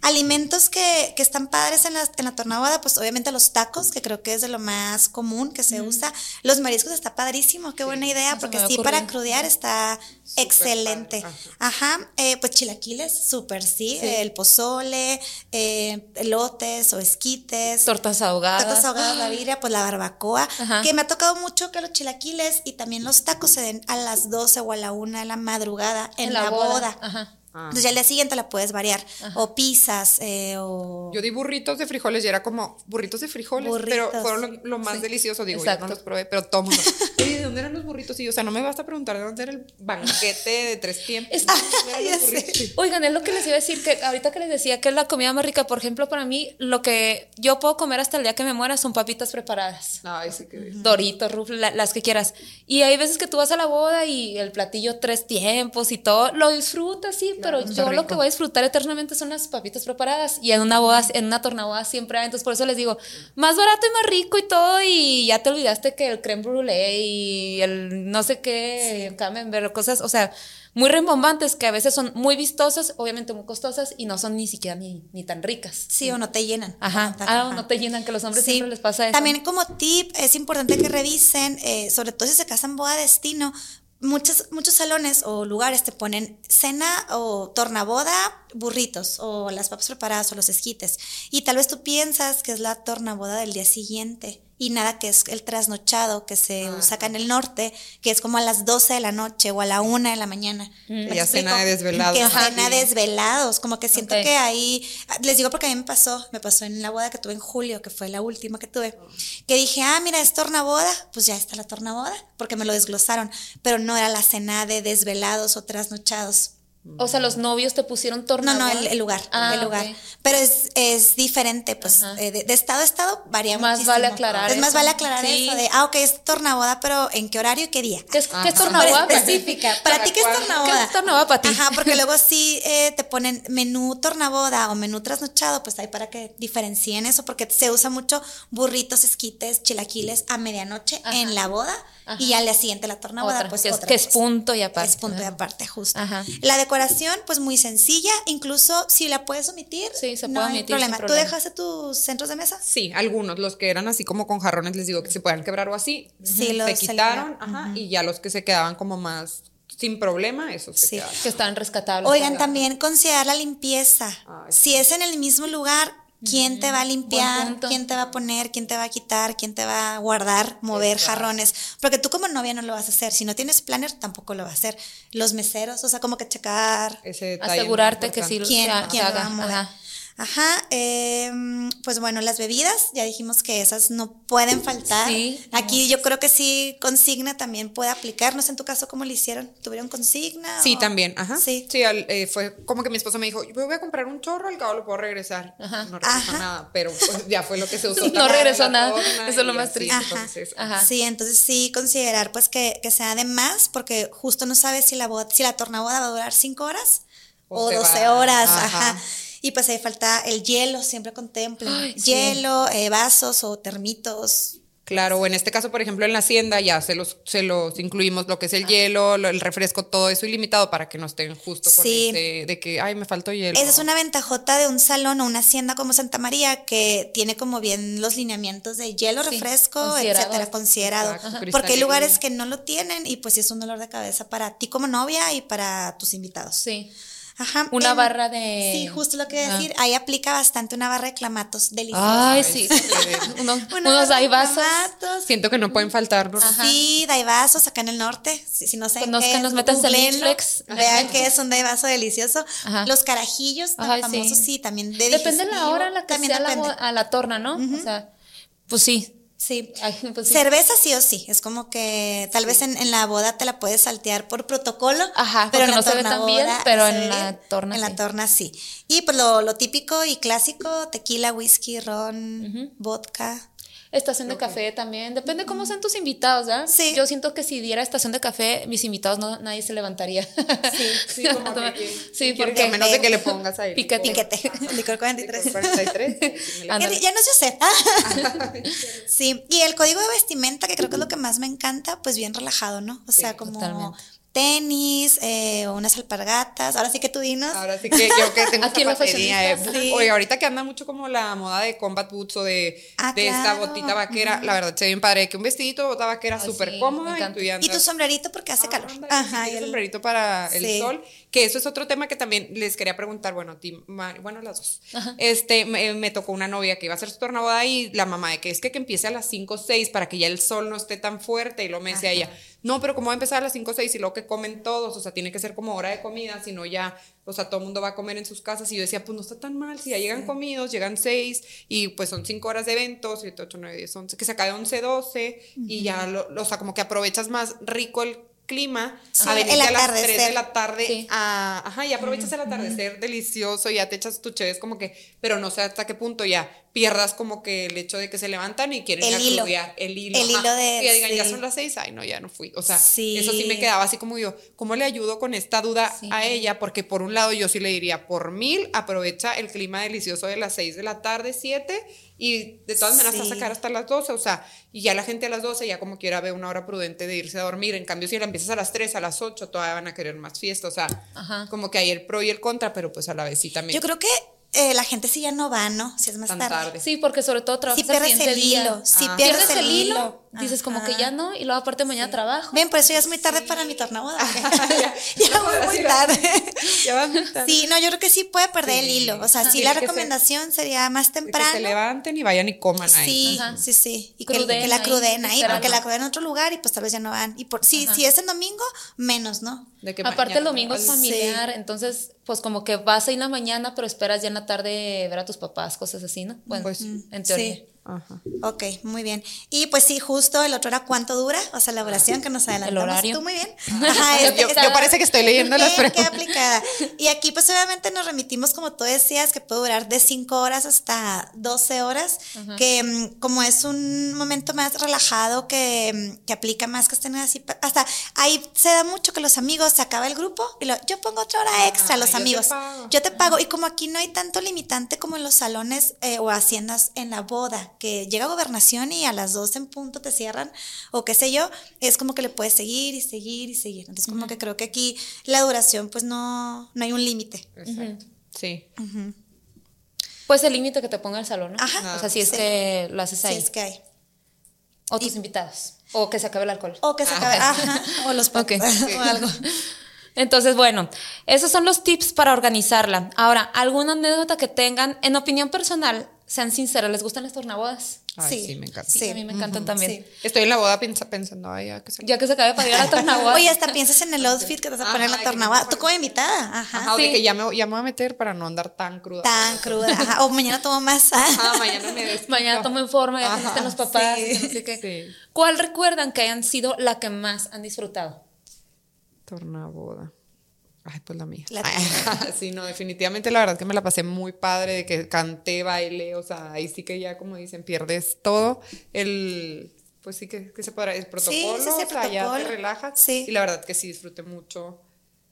Alimentos que, que están padres en la, en la tornaboda, pues obviamente los tacos, que creo que es de lo más común que se usa. Los mariscos está padrísimo, qué buena idea, porque sí, para crudear está excelente. padre, Ajá, eh, pues chilaquiles, súper sí, el pozole, eh, elotes o esquites. Tortas ahogadas. Tacos ahogados, la birria, pues la barbacoa. Ajá. Que me ha tocado mucho que los chilaquiles y también los tacos se den a las 12 o a la 1 de la madrugada en, la, boda. Ajá. Entonces ya al día siguiente la puedes variar. O pizzas, eh, o... Yo di burritos de frijoles y era como burritos de frijoles, pero Burritos. fueron lo, lo más delicioso, digo, yo Exacto. no los probé, pero todo mundo. Oye, ¿de dónde eran los burritos? Y yo, o sea, no me basta preguntar de dónde era el banquete de tres tiempos. Es- ¿De dónde eran ya los sé. burritos? Oigan, es lo que les iba a decir, que ahorita que les decía que es la comida más rica, por ejemplo, para mí, lo que yo puedo comer hasta el día que me muera son papitas preparadas. Ay, sí que Doritos, Rufles, la- las que quieras. Y hay veces que tú vas a la boda y el platillo tres tiempos y todo, lo disfrutas, sí, pero yo lo que voy a disfrutar eternamente son las papitas preparadas. Y en una boda, en una tornaboda siempre hay. Entonces, por eso les digo, más barato y más rico y todo. Y ya te olvidaste que el creme brulee y el no sé qué, camembert, cosas, o sea, muy rimbombantes que a veces son muy vistosas, obviamente muy costosas y no son ni siquiera ni, ni tan ricas. Sí, o no te llenan. Ajá. Ah, o no te llenan, que los hombres Sí. siempre les pasa eso. También como tip, es importante que revisen, eh, sobre todo si se casan boda de destino, muchos, muchos salones o lugares te ponen cena o tornaboda, burritos o las papas preparadas o los esquites. Y tal vez tú piensas que es la tornaboda del día siguiente. Y nada, que es el trasnochado que se usa acá en el norte, que es como a las 12 de la noche o a la 1 de la mañana. ¿Me Que ya explico? cena de desvelados. Que Ajá. cena de desvelados, como que siento que ahí, les digo porque a mí me pasó, me pasó en la boda que tuve en julio, que fue la última que tuve, que dije, ah, mira, es tornaboda, pues ya está la tornaboda, porque me lo desglosaron, pero no era la cena de desvelados o trasnochados. O sea, los novios te pusieron No, tornaboda. no, el, el lugar, Ah, el lugar. ok. Pero es, es diferente, pues eh, de, de estado a estado varía Más muchísimo. vale aclarar Es más eso. vale aclarar Sí. eso de, ah, ok, es tornaboda, pero ¿en qué horario y qué día? ¿Qué es, ¿qué es tornaboda? Específica. Para ti, ¿qué es tornaboda? ¿Qué es tornaboda para ti? Ajá, porque luego sí eh, te ponen menú tornaboda o menú trasnochado, pues ahí para que diferencien eso, porque se usa mucho burritos, esquites, chilaquiles a medianoche Ajá. en la boda Ajá. y al día siguiente la tornaboda, Otra, pues que es, otra que es cosa. punto y aparte. Es punto y aparte, justo. Ajá. La decoración, pues muy sencilla, incluso si la puedes omitir, Sí, se no puede hay omitir sin problema. ¿Tú dejaste tus centros de mesa? Sí, algunos, los que eran así como con jarrones, les digo que se puedan quebrar o así. Sí, se los quitaron, ajá, y ya los que se quedaban como más sin problema, esos se Sí. Que están rescatables. Oigan, también considerar la limpieza. Ay, si es en el mismo lugar, ¿Quién te va a limpiar? ¿Quién te va a poner? ¿Quién te va a quitar? ¿Quién te va a guardar, mover jarrones? Porque tú como novia no lo vas a hacer. Si no tienes planner, tampoco lo vas a hacer. Los meseros, o sea, como que checar Ese Asegurarte que sí quién, quién lo va a haga. mover. Ajá. Ajá, em, pues bueno, las bebidas, ya dijimos que esas no pueden faltar. Sí. Aquí yo creo que sí, consigna también puede aplicar. No sé en tu caso cómo lo hicieron. ¿Tuvieron consigna? Sí, o- también, ajá. Sí. Sí, al- eh, fue como que mi esposo me dijo, yo voy a comprar un chorro, al cabo lo puedo regresar. Ajá. No regresó Ajá. nada, pero pues, ya fue lo que se usó. No regresó nada, eso es lo más triste. Ajá. entonces, Ajá. Sí, entonces sí considerar pues que, que sea de más, porque justo no sabes si la boda, si la tornaboda va a durar 5 horas O o, se 12 va- horas, ajá. Y pues ahí falta el hielo, siempre. Ay, sí. hielo, eh, vasos o termitos. Claro, o en este caso, por ejemplo, en la hacienda ya se los, se los incluimos lo que es el hielo, lo- el refresco, todo eso ilimitado para que no estén justo con Sí. ese de que, ay, me faltó hielo. Esa es una ventajota de un salón o una hacienda como Santa María que tiene como bien los lineamientos de hielo, Sí, refresco, considerado. etcétera, considerado. Exacto, Porque hay lugares que no lo tienen y pues es un dolor de cabeza para ti como novia y para tus invitados. Sí. Ajá. Una en- barra de- Sí, justo lo que iba a Ah. decir. Ahí aplica bastante una barra de clamatos deliciosa. Ay, sí. Uno- unos daibazos. Siento que no pueden faltar. ¿no? Ajá. Sí, daibazos acá en el norte. Si, si no saben Conozcan, qué es, nos métanse al googleenlo, Netflix. Vean que es un daibazo delicioso. Ajá. Los carajillos tan famosos, sí. también de Depende de la hora en la que también sea la, a la torna, ¿no? O sea, pues sí. Sí. Ay, pues sí. Cerveza sí o sí, es como que tal vez en, en la boda te la puedes saltear por protocolo, Ajá, pero porque en la no se ve tan bien, pero en la bien. torna En la torna sí. Y pues lo, lo típico y clásico, tequila, whisky, ron, vodka. Estación de café también. Depende cómo sean tus invitados, ¿verdad? Sí. Yo siento que si diera estación de café, mis invitados no, nadie se levantaría. Sí, Sí, como que, sí, porque que a menos de que le pongas ahí. Piquete. Piquete, licor 43. 43. Ándale. Ya, ya no se sé. sí, y el código de vestimenta, que creo que es lo que más me encanta, pues bien relajado, ¿no? O sea, como totalmente. Tenis, eh, unas alpargatas. Ahora sí que tú dinos. Ahora sí que yo que tengo zapatería, eh. Sí. Oye, ahorita que anda mucho como la moda de combat boots o de, Ah, de esta botita vaquera, la verdad se ve bien padre, que un vestidito, bota vaquera Ay, súper sí, cómoda y encanta. tú ya y tu sombrerito porque hace Ah, calor. Ajá, y el el- sombrerito para el Sí. sol, que eso es otro tema que también les quería preguntar, bueno, a ti, Mari- bueno, las dos. Este, me, me tocó una novia que iba a hacer su tornaboda y la mamá de que es que, que empiece a las 5 o 6 para que ya el sol no esté tan fuerte y luego me decía ella, no, pero ¿cómo va a empezar a las 5 o 6 y luego que comen todos? O sea, tiene que ser como hora de comida, si no ya, o sea, todo el mundo va a comer en sus casas y yo decía, pues no está tan mal, si ya llegan comidos, llegan 6 y pues son 5 horas de evento, 7, 8, 9, 10, 11, que se acabe 11, 12 y ya, lo, lo- o sea, como que aprovechas más rico el clima Sí, a venir a las 3 atardecer. de la tarde Sí. a, ajá, y aprovechas el atardecer delicioso, ya te echas tu chévere, como que, pero no sé hasta qué punto ya pierdas como que el hecho de que se levantan y quieren El ir a hilo. el hilo. El ajá. hilo de- Que ya digan, ya son las seis, ay no, ya no fui. O sea, eso sí me quedaba así como yo, ¿cómo le ayudo con esta duda a ella? Porque por un lado yo sí le diría, por mil, aprovecha el clima delicioso de las seis de la tarde, siete, y de todas maneras vas a Sí. sacar hasta las 12, o sea, y ya la gente a las 12 ya como quiera ve una hora prudente de irse a dormir, en cambio si la empiezas a las 3, a las 8, todavía van a querer más fiesta, o sea, Ajá. como que hay el pro y el contra, pero pues a la vez sí también. Yo creo que eh, la gente sí ya no va, ¿no? Si es más Tan tarde. tarde. Sí, porque sobre todo trabajas Si pierdes siguiente el día. hilo, si Ah. pierdes, Pierdes el hilo, dices como que ya no, y luego aparte mañana trabajo. Ven, por eso ya es muy tarde para mi tornaboda. ya, ya voy muy tarde. Ya vas muy tarde. Sí, no, yo creo que sí puede perder el hilo. O sea, sí, la recomendación sería más De que temprano. se levanten y vayan y coman ahí. Sí, Ajá. sí, sí. Y que, Cruden que la cruden ahí, porque la cruden en otro lugar y pues tal vez ya no van. Y por, sí, Ajá. si es el domingo, menos, ¿no? De que Aparte el domingo es Sí. familiar, entonces pues como que vas ahí en la mañana, pero esperas ya en la tarde ver a tus papás, cosas así, ¿no? Bueno, Pues, en teoría. Sí. Ajá. Ok, muy bien. Y pues sí, justo el otro era cuánto dura, o sea, la oración que nos adelantamos. horario. Tú muy bien. Ajá, Yo, es- yo parece que estoy leyendo las Qué- qué preguntas. aplicada. Y aquí pues obviamente nos remitimos, como tú decías, que puede durar de 5 horas hasta 12 horas, que mm, como es un momento más relajado, que, mm, que aplica más que estén así, hasta ahí se da mucho que los amigos, se acaba el grupo y lo, yo pongo otra hora extra, Ah, los yo te amigos. pago. Yo te pago. Y como aquí no hay tanto limitante como en los salones eh, o haciendas en la boda, que llega a gobernación y a las 12 en punto te cierran, o qué sé yo, es como que le puedes seguir y seguir y seguir. Entonces, como que creo que aquí la duración, pues no, no hay un límite. Exacto. Sí. Pues el límite que te ponga el salón, ¿no? Ajá. O sea, si es Sí. que lo haces Si ahí. es que hay. O tus invitados. O que se acabe el alcohol. O que se acabe, ajá, o los o algo. Entonces, bueno, esos son los tips para organizarla. Ahora, ¿alguna anécdota que tengan? En opinión personal, sean sinceros, ¿les gustan las tornabodas? Ay, sí, me encanta. Sí, a mí me encantan también. Sí. Estoy en la boda pens- pensando, ay, ya que se Ya que se acabe para ir a la tornaboda. Oye, hasta piensas en el outfit que te vas a poner en la tornaboda. Tú como invitada. Ajá. Ajá, o de Sí. que ya me, ya me voy a meter para no andar tan cruda. Tan cruda. Ajá. O mañana tomo más. ah. Ajá, mañana me despido. Mañana tomo en forma, ya estén los papás. sí. no sé qué. Sí. ¿Cuál recuerdan que hayan sido la que más han disfrutado? Tornaboda. Ay, pues la mía. La sí, no, definitivamente la verdad que me la pasé muy padre, de que canté, bailé, o sea, ahí sí que ya, como dicen, pierdes todo. El, pues sí que, que se podrá, el protocolo, sí, sí, o sea, ya te protocolo. relajas. Sí. Y la verdad que sí disfruté mucho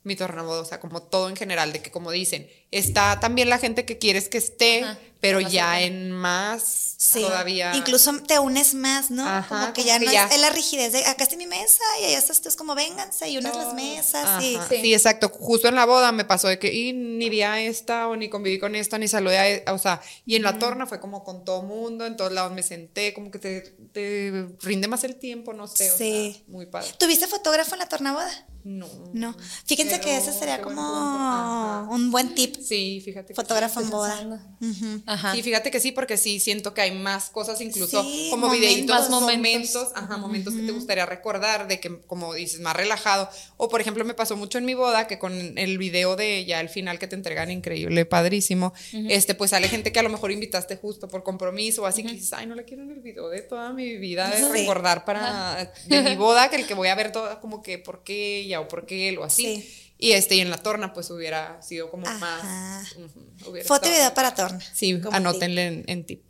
mi tornaboda, o sea, como todo en general, de que como dicen, está también la gente que quieres que esté, Ajá, pero ya en más Sí. todavía. Incluso te unes más, ¿no? Ajá, como que ya no ya. Es, es la rigidez de acá está mi mesa y allá estás tú, es como vénganse y unes las mesas. y- Sí. sí. exacto. Justo en la boda me pasó de que y ni vi a esta o ni conviví con esta ni saludé a e- o sea, y en la torna fue como con todo mundo, en todos lados me senté, como que te, te rinde más el tiempo, no sé, o Sí. sea, muy padre. ¿Tuviste fotógrafo en la tornaboda? No. No. Fíjense que ese sería buen como un buen tip. Sí, fíjate. Fotógrafo en boda. Ujú. Ajá. Sí, fíjate que sí, porque sí siento que hay más cosas, incluso Sí, como momentos. videitos, Más momentos. momentos, ajá, momentos que te gustaría recordar, de que, como dices, más relajado. O, por ejemplo, me pasó mucho en mi boda que con el video de ya el final que te entregan increíble, padrísimo, este, pues sale gente que a lo mejor invitaste justo por compromiso o así que dices, ay, no la quiero en el video de toda mi vida, de Sí. recordar para, de mi boda, que el que voy a ver todo, como que por qué ella o por qué él o así. Sí. Y este, y en la torna, pues hubiera sido como Ajá. más. Foto y video para torna. Sí, anótenle en, en tip.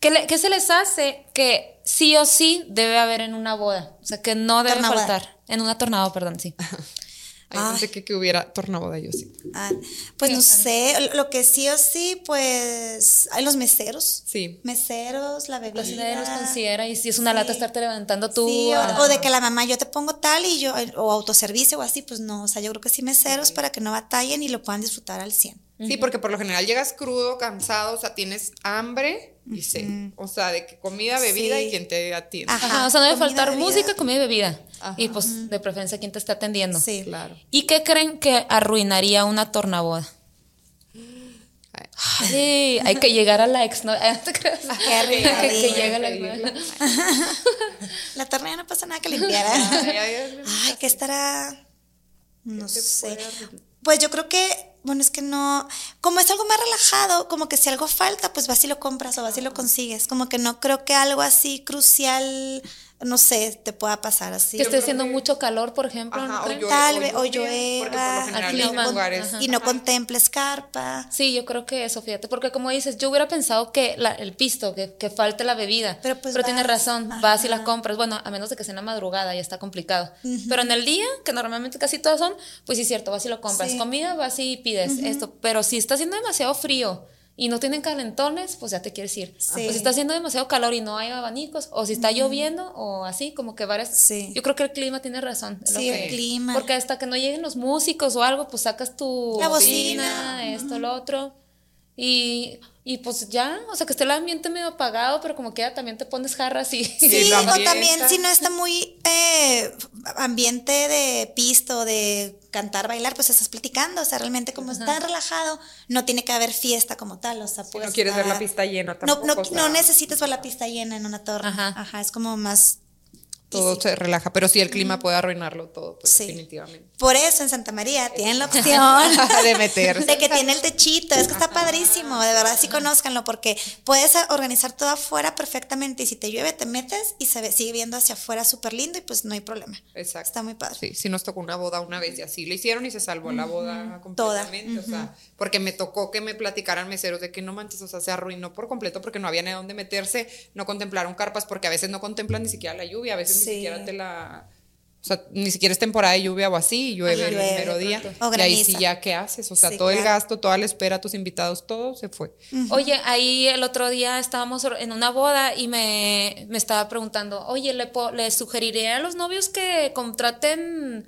¿Qué, le- qué se les hace que sí o sí debe haber en una boda? O sea, que no debe Tornaboda. faltar. En una tornado, perdón, sí. Ay, Ay. pensé que, que hubiera tornaboda yo sí. Ah, pues no sé, lo que sí o sí, pues hay los meseros. Sí. Meseros, la bebida. Cocineros, considera, y si es una lata estarte levantando tú. Sí, ah, o, o de que la mamá yo te pongo tal y yo, o autoservicio o así, pues no, o sea, yo creo que sí meseros para que no batallen y lo puedan disfrutar al 100. Sí, porque por lo general llegas crudo, cansado, o sea, tienes hambre y sed. O sea, de que comida, bebida Sí. y quien te atiende. Ajá. Ajá, o sea, no debe comida, faltar bebida. música, comida y bebida. Ajá. Y pues, de preferencia, quien te está atendiendo. Sí. Claro. ¿Y qué creen que arruinaría una tornaboda? Ay, hay que llegar a likes, ¿no? Ah, ¿te crees? Qué que, que llegue a la La torna ya no pasa nada que limpiar. ¿eh? Ay, ay, ay, Ay, ¿qué estará? No sé. Pues yo creo que, bueno, es que no, como es algo más relajado, como que si algo falta, pues vas y lo compras o vas y lo consigues. Como que no creo que algo así crucial, no sé, te pueda pasar así. Que esté haciendo que- mucho calor, por ejemplo. ¿no Ajá, o Tal vez, o lluvia, porque por llueva, lo general al en clima, lugares ajá. y no contemples carpa. Sí, yo creo que eso, fíjate, porque como dices, yo hubiera pensado que la- el pisto, que, que falte la bebida, Pero pues tienes vas, razón, vas y la compras, bueno, a menos de que sea en la madrugada, ya está complicado, pero en el día, que normalmente casi todos son, pues sí es cierto, vas y lo compras, Sí. comida, vas y pides esto, pero si está haciendo demasiado frío y no tienen calentones, pues ya te quieres ir. Sí. O si está haciendo demasiado calor y no hay abanicos, o si está lloviendo, o así, como que varias... Sí. Yo creo que el clima tiene razón. lo Sí, el clima. Porque hasta que no lleguen los músicos o algo, pues sacas tu La bocina. esto, lo otro. Y, y pues ya, o sea, que esté el ambiente medio apagado, pero como quiera también te pones jarras y... Sí, o también si no está muy eh, ambiente de pisto, de cantar, bailar, pues estás platicando, o sea, realmente como está relajado, no tiene que haber fiesta como tal, o sea, Si puedes no quieres ver la pista llena No, tampoco. no, o sea, no necesitas ver la pista llena en una torre. Ajá. Ajá. es como más. Todo easy. se relaja, pero sí el clima puede arruinarlo todo, pues Sí. definitivamente. Por eso en Santa María tienen la opción de meterse. de que tiene el techito. Es que está padrísimo, de verdad, sí conózcanlo, porque puedes organizar todo afuera perfectamente y si te llueve te metes y se ve, sigue viendo hacia afuera súper lindo y pues no hay problema. Exacto. Está muy padre. Sí, sí nos tocó una boda una vez y así lo hicieron y se salvó la boda completamente, o sea, porque me tocó que me platicaran meseros de que no manches, o sea, se arruinó por completo porque no había ni dónde meterse, no contemplaron carpas porque a veces no contemplan ni siquiera la lluvia, a veces Sí. siquiera te la o sea, ni siquiera es temporada de lluvia o así, y llueve Ajá, el llueve, primer día. o y ahí sí ya, ¿qué haces? O sea, Sí, todo el gasto, toda la espera, tus invitados, todo se fue. Oye, ahí el otro día estábamos en una boda y me, me estaba preguntando, oye, ¿le, po- le sugeriría a los novios que contraten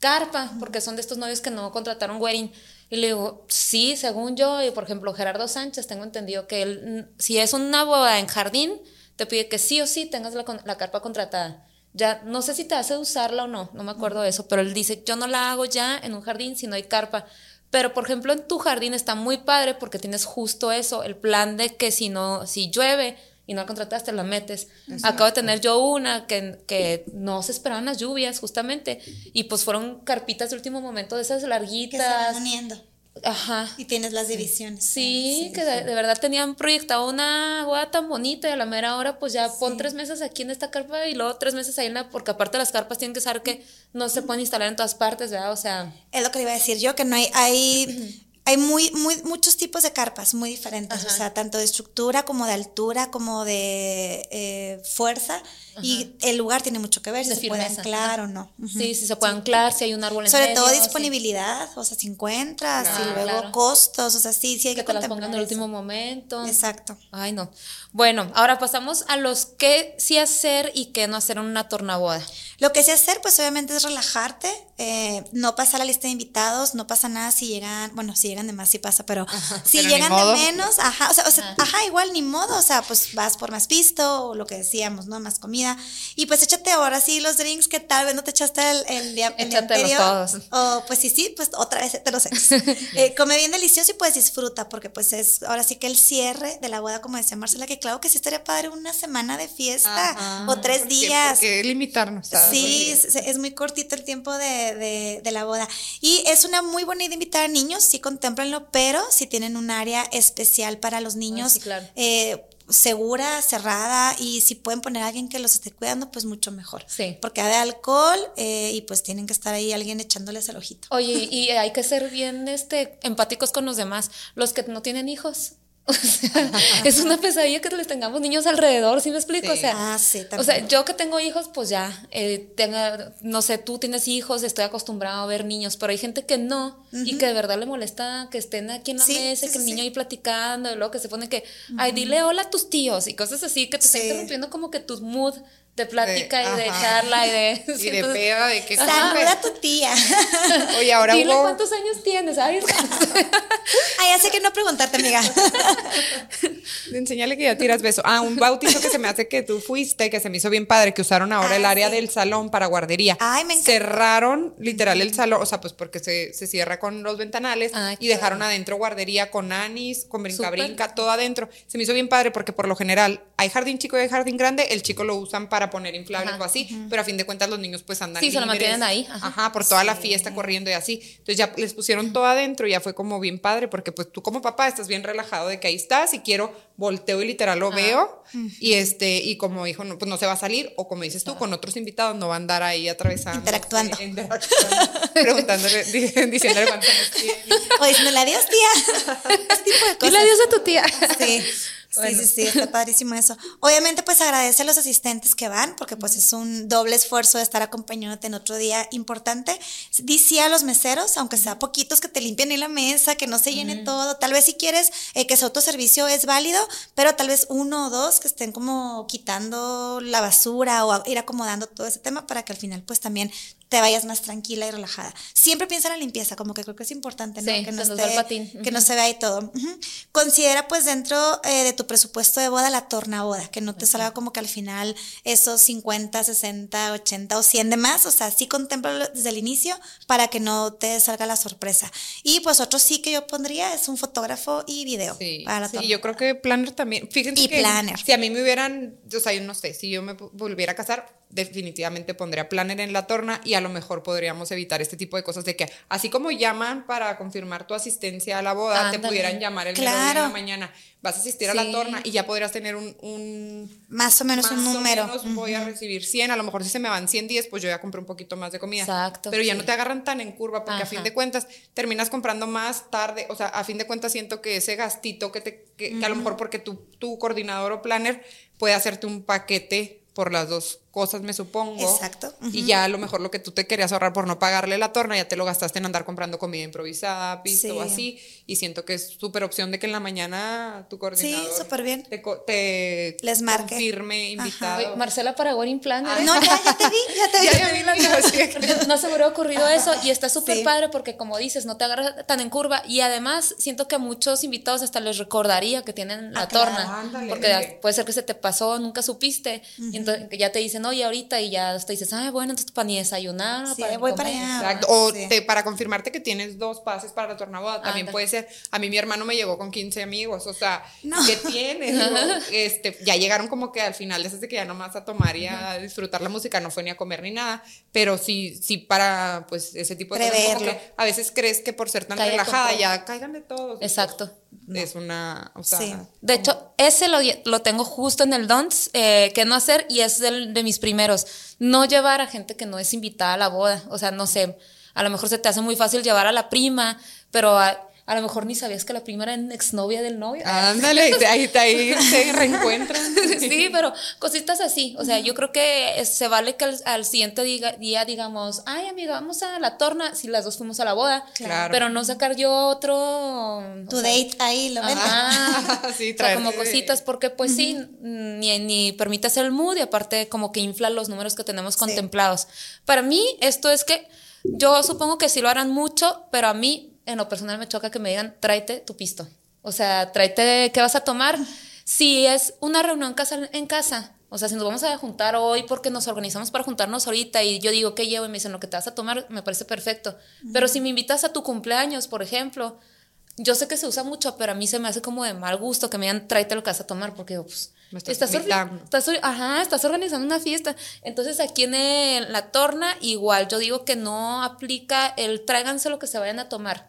carpa, porque son de estos novios que no contrataron wedding. Y le digo, sí, según yo, y por ejemplo, Gerardo Sánchez, tengo entendido que él, si es una boda en jardín, te pide que sí o sí tengas la, la carpa contratada. ya no sé si te hace usarla o no, no me acuerdo de eso, pero él dice, yo no la hago ya en un jardín si no hay carpa. Pero, por ejemplo, en tu jardín está muy padre porque tienes justo eso, el plan de que si no, si llueve y no la contrataste, la metes. Acabo de tener yo una que, que no se esperaban las lluvias, justamente, y pues fueron carpitas de último momento, de esas Que se larguitas. van uniendo. Ajá. Y tienes las divisiones. Sí, que de, de verdad tenían proyectado una boda tan bonita y a la mera hora pues ya pon tres meses aquí en esta carpa y luego tres meses ahí en la, porque aparte las carpas tienen que saber que no se pueden instalar en todas partes, ¿verdad? O sea, Es lo que le iba a decir yo, que no hay, hay, hay muy, muy, muchos tipos de carpas muy diferentes, o sea, tanto de estructura como de altura, como de eh, fuerza, y el lugar tiene mucho que ver, si se puede anclar o no. Ujú. sí, si se puede anclar, si hay un árbol en Sobre medio, todo sí. disponibilidad, o sea, si encuentras, y Claro, luego claro. costos, o sea, sí, sí hay que, que te las pongan en el último momento. Exacto. Ay, no. Bueno, ahora pasamos a los qué sí hacer y qué no hacer en una tornaboda. Lo que sí hacer, pues obviamente es relajarte, eh, no pasar la lista de invitados, no pasa nada si llegan, bueno, si llegan de más sí pasa, pero si pero llegan de menos, ajá, o sea, o sea, ajá, igual ni modo, o sea, pues vas por más pisto o lo que decíamos, ¿no? Más comida. Y pues échate ahora sí los drinks que tal vez no te echaste el, el día, el día anterior. todos. O pues sí, sí, pues otra vez te los echas. Eh, come bien delicioso y pues disfruta, porque pues es ahora sí que el cierre de la boda, como decía Marcela, que claro que sí estaría padre una semana de fiesta Ajá. o tres ¿Por qué- días. por qué limitarnos? ¿sabes? Sí, es, es muy cortito el tiempo de, de- de la boda. Y es una muy buena idea invitar a niños, sí, contémplenlo, pero si tienen un área especial para los niños, sí, claro. eh, segura, cerrada, y si pueden poner a alguien que los esté cuidando, pues mucho mejor. Sí. Porque de alcohol eh, y pues tienen que estar ahí alguien echándoles el ojito. Oye, y hay que ser bien este, empáticos con los demás. Los que no tienen hijos. O sea, es una pesadilla que les tengamos niños alrededor, ¿sí me explico? Sí. O sea, Ah, sí, o sea, yo que tengo hijos, pues ya, eh, tenga, no sé, tú tienes hijos, estoy acostumbrado a ver niños, pero hay gente que no y que de verdad le molesta que estén aquí en la Sí, mesa, que el niño ahí platicando y luego que se pone que, ay, dile hola a tus tíos y cosas así que te está interrumpiendo como que tu mood de plática y de ajá. charla y de... Y de peda, de que Saluda a tu tía. Oye, ahora Dile hubo. cuántos años tienes, ay, Ay, ya sé que no preguntarte, amiga. Enseñale que ya tiras beso. Ah, un bautizo que se me hace que tú fuiste, que se me hizo bien padre, que usaron ahora Ah, el área sí. del salón para guardería. Ay, me encanta. Cerraron literal el salón, o sea, pues porque se, se cierra con los ventanales Ay, y dejaron adentro guardería con anis, con brinca Súper. brinca, todo adentro. Se me hizo bien padre porque por lo general hay jardín chico y hay jardín grande, el chico lo usan para poner inflables Ajá. o así, pero a fin de cuentas los niños pues andan Sí, se lo libres. mantienen ahí, ajá. Ajá, por toda la fiesta corriendo y así. Entonces ya les pusieron todo adentro y ya fue como bien padre porque pues tú como papá estás bien relajado de que ahí estás y quiero volteo y literal lo veo y este y como hijo no, pues no se va a salir o como dices tú con otros invitados no va a andar ahí atravesando Interactuando. interactuando, preguntándole di- diciéndole cuántos años tiene. O diciéndole adiós, tía. Ese tipo de cosas. Dile adiós a tu tía. Sí. Sí, Bueno. sí, sí, está padrísimo eso. Obviamente, pues agradece a los asistentes que van, porque pues es un doble esfuerzo de estar acompañándote en otro día importante. Di sí a los meseros, aunque sea poquitos que te limpien en la mesa, que no se llene todo. Tal vez si quieres eh, que su autoservicio es válido, pero tal vez uno o dos que estén como quitando la basura o ir acomodando todo ese tema para que al final pues también te vayas más tranquila y relajada. Siempre piensa en la limpieza, como que creo que es importante, ¿no? Sí, que no, se esté- patín. que no se vea ahí todo. Ujú. Considera pues dentro eh, de tu presupuesto de boda la tornaboda, que no te salga como que al final esos 50, 60, 80 o 100 de más, o sea, sí contémplalo desde el inicio para que no te salga la sorpresa. Y pues otro sí que yo pondría es un fotógrafo y video Sí, para la sí, yo creo que planner también. Fíjense Y que planner. si a mí me hubieran, o sea, yo no sé, si yo me volviera a casar, definitivamente pondría planner en la torna y a lo mejor podríamos evitar este tipo de cosas de que así como llaman para confirmar tu asistencia a la boda, te pudieran llamar el mero día Claro. en la mañana. Vas a asistir a la torna y ya podrías tener un, un Más o menos un o número. voy a recibir 100, a lo mejor si se me van 100 días, pues yo ya compré un poquito más de comida. Exacto, Pero ya no te agarran tan en curva porque a fin de cuentas terminas comprando más tarde, o sea, a fin de cuentas siento que ese gastito que te que, que a lo mejor porque tu, tu coordinador o planner puede hacerte un paquete por las dos cosas, me supongo. Exacto, Y ya a lo mejor lo que tú te querías ahorrar por no pagarle la torna, ya te lo gastaste en andar comprando comida improvisada, pisto o Sí. así. Y siento que es súper opción de que en la mañana tu coordinador súper bien. te, Les marque. confirme invitado. Oye, Marcela para Wedding Planner. ¿eh? No, ya, ya te vi, ya te vi. Ya, vi la vida, así de que- No se me hubiera ocurrido eso y está súper Sí. padre porque como dices, no te agarras tan en curva y además siento que a muchos invitados hasta les recordaría que tienen la Ah, claro, torna ándale. porque puede ser que se te pasó, nunca supiste y entonces ya te dicen, dicen, oye, ahorita y ya hasta dices, ay, bueno, entonces para ni desayunar. Sí, para voy para comer". allá. Exacto. O Sí. te- para confirmarte que tienes dos pases para la tornaboda, también Anda. puede ser. A mí mi hermano me llegó con 15 amigos, o sea, No. ¿qué tienes? Este, ya llegaron como que al final, desde que ya nomás a tomar y a disfrutar la música, no fue ni a comer ni nada, pero sí, sí para pues ese tipo de cosas, como que a veces crees que por ser tan Caiga relajada ya caigan de todos. Exacto. Es una, o sea, Sí. De hecho, ese lo, lo tengo justo en el Dons, eh, que no hacer, y es del- de mis primeros. No llevar a gente que no es invitada a la boda. O sea, no sé, a lo mejor se te hace muy fácil llevar a la prima, pero a, a lo mejor ni sabías que la prima era exnovia del novio. ándale, y ahí, ahí se reencuentran. sí, pero cositas así. O sea, yo creo que se vale que al, al siguiente diga- día digamos, ay, amiga, vamos a la torna, si las dos fuimos a la boda. Claro. Pero no sacar yo otro. Tu sea, date ahí lo ven. Sí, o sea, como cositas, porque pues sí, ni, ni permite hacer el mood y aparte como que infla los números que tenemos contemplados. Para mí, esto es que yo supongo que sí lo harán mucho, pero a mí en lo personal me choca que me digan, tráete tu pisto. O sea, tráete, ¿qué vas a tomar? Si es una reunión casa, en casa, o sea, si nos vamos a juntar hoy porque nos organizamos para juntarnos ahorita y yo digo, ¿qué llevo? Y me dicen, lo que te vas a tomar me parece perfecto. Pero si me invitas a tu cumpleaños, por ejemplo, yo sé que se usa mucho, pero a mí se me hace como de mal gusto que me digan, tráete lo que vas a tomar, porque digo, pues, estás estás, estás or- ajá, estás organizando una fiesta. Entonces aquí en el- la torna, igual, yo digo que no aplica el tráiganse lo que se vayan a tomar.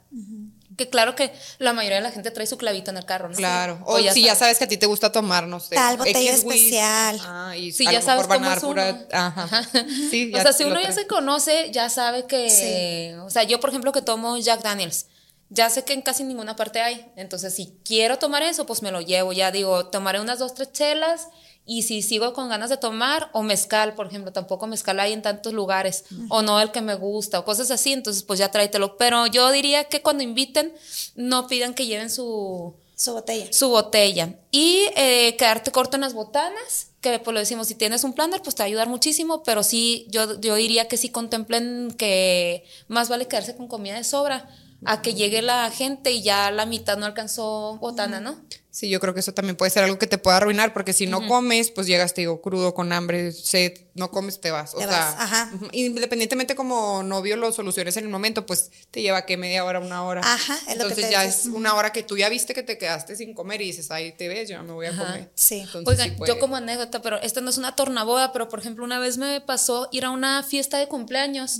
Que claro que la mayoría de la gente trae su clavito en el carro, ¿no? Claro. O, si sabes. ya sabes que a ti te gusta tomar, no sé. Tal botella X especial. Ah, y a ya lo sabes mejor van cómo a dar es pura. uno. Ajá. Sí, o sea, si uno ya se conoce, ya sabe que. O sea, yo, por ejemplo, que tomo Jack Daniels. Ya sé que en casi ninguna parte hay. Entonces, si quiero tomar eso, pues me lo llevo. Ya digo, tomaré unas dos, tres chelas. Y si sigo con ganas de tomar, o mezcal, por ejemplo, tampoco mezcal hay en tantos lugares. O no el que me gusta, o cosas así. Entonces, pues ya tráetelo. Pero yo diría que cuando inviten, no pidan que lleven su Su botella. su botella. Y eh, quedarte corto en las botanas, que pues lo decimos, si tienes un planner, pues te va a ayudar muchísimo, pero sí, yo, yo diría que sí contemplen que más vale quedarse con comida de sobra a que llegue la gente y ya la mitad no alcanzó botana, ¿no? Sí, yo creo que eso también puede ser algo que te pueda arruinar, porque si no comes, pues llegas, te digo, crudo, con hambre, sed, no comes, te vas. O Te sea, vas, ajá. independientemente como novio lo soluciones en el momento, pues te lleva que media hora, una hora. Ajá, es lo que Entonces te ya es una hora que tú ya viste que te quedaste sin comer y dices, ahí te ves, yo me voy a comer. sí. Entonces, Oigan, sí puede. yo como anécdota, pero esta no es una tornaboda, pero por ejemplo, una vez me pasó ir a una fiesta de cumpleaños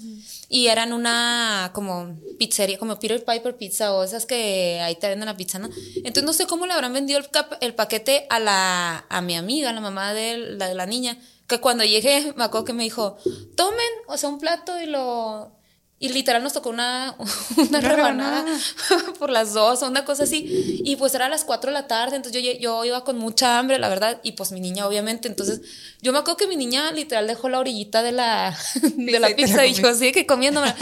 y era en una como pizzería, como Peter Piper Pizza o esas que ahí te venden la pizza, ¿no? Entonces no sé cómo le habrán vendido el, cap- el paquete a la a mi amiga, la mamá de la, de la niña, que cuando llegué me acuerdo que me dijo, tomen, o sea, un plato y lo... Y literal nos tocó una, una rebanada por las dos o una cosa así. Y pues era a las 4 de la tarde, entonces yo, yo iba con mucha hambre, la verdad, y pues mi niña obviamente. Entonces yo me acuerdo que mi niña literal dejó la orillita de la, de la pizza y yo así que comiéndome.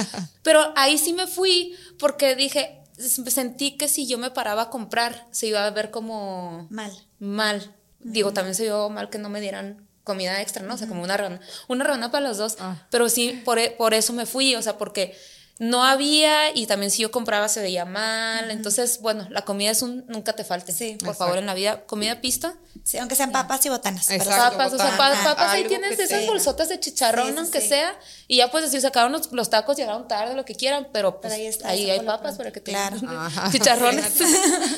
Pero ahí sí me fui porque dije, sentí que si yo me paraba a comprar, se iba a ver como Mal. mal. Digo, también se vio mal que no me dieran comida extra, ¿no? O sea, como una rana. Una rana para los dos. Ah. Pero sí, por, e- por eso me fui, o sea, porque no había y también si yo compraba se veía mal. Entonces, bueno, la comida es un nunca te falte. Sí. Por favor, en la vida, comida pista. Sí, aunque sean papas y botanas. pero Exacto. Papas, o sea, botana, pa- papas ahí tienes esas bolsotas de chicharrón, Sí, sí, aunque sí. sea. Y ya pues decir, sacaron los, los tacos, llegaron tarde, lo que quieran, pero pues Pero ahí está, ahí eso hay papas para que te Claro. Ajá. chicharrones.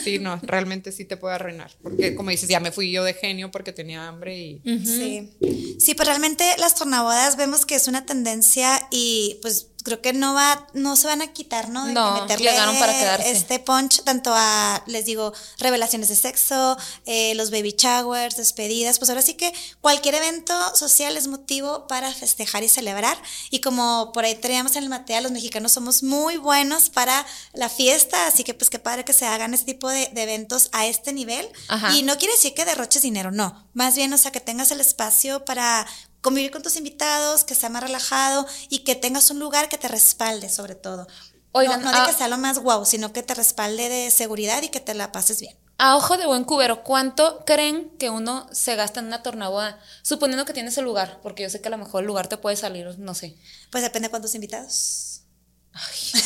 Sí, no, realmente sí te puede arruinar. Porque como dices, ya me fui yo de genio porque tenía hambre y. Sí. Sí, pues realmente las tornabodas vemos que es una tendencia y pues creo que no va, no se van a quitar, ¿no? De No, meterle llegaron para quedarse. Este punch tanto a, les digo, revelaciones de sexo, eh, los baby showers, despedidas, pues ahora sí que cualquier evento social es motivo para festejar y celebrar. Y como por ahí teníamos en el Matea, los mexicanos somos muy buenos para la fiesta, así que pues qué padre que se hagan este tipo de, de eventos a este nivel. Ajá. Y no quiere decir que derroches dinero, no. Más bien, o sea, que tengas el espacio para convivir con tus invitados, que sea más relajado y que tengas un lugar que te respalde, sobre todo. Oigan, no, no de ah- que sea lo más guau, sino que te respalde de seguridad y que te la pases bien. A ojo de buen cubero, ¿cuánto creen que uno se gasta en una tornaboda? Suponiendo que tienes el lugar, porque yo sé que a lo mejor el lugar te puede salir, no sé. Pues depende de cuántos invitados.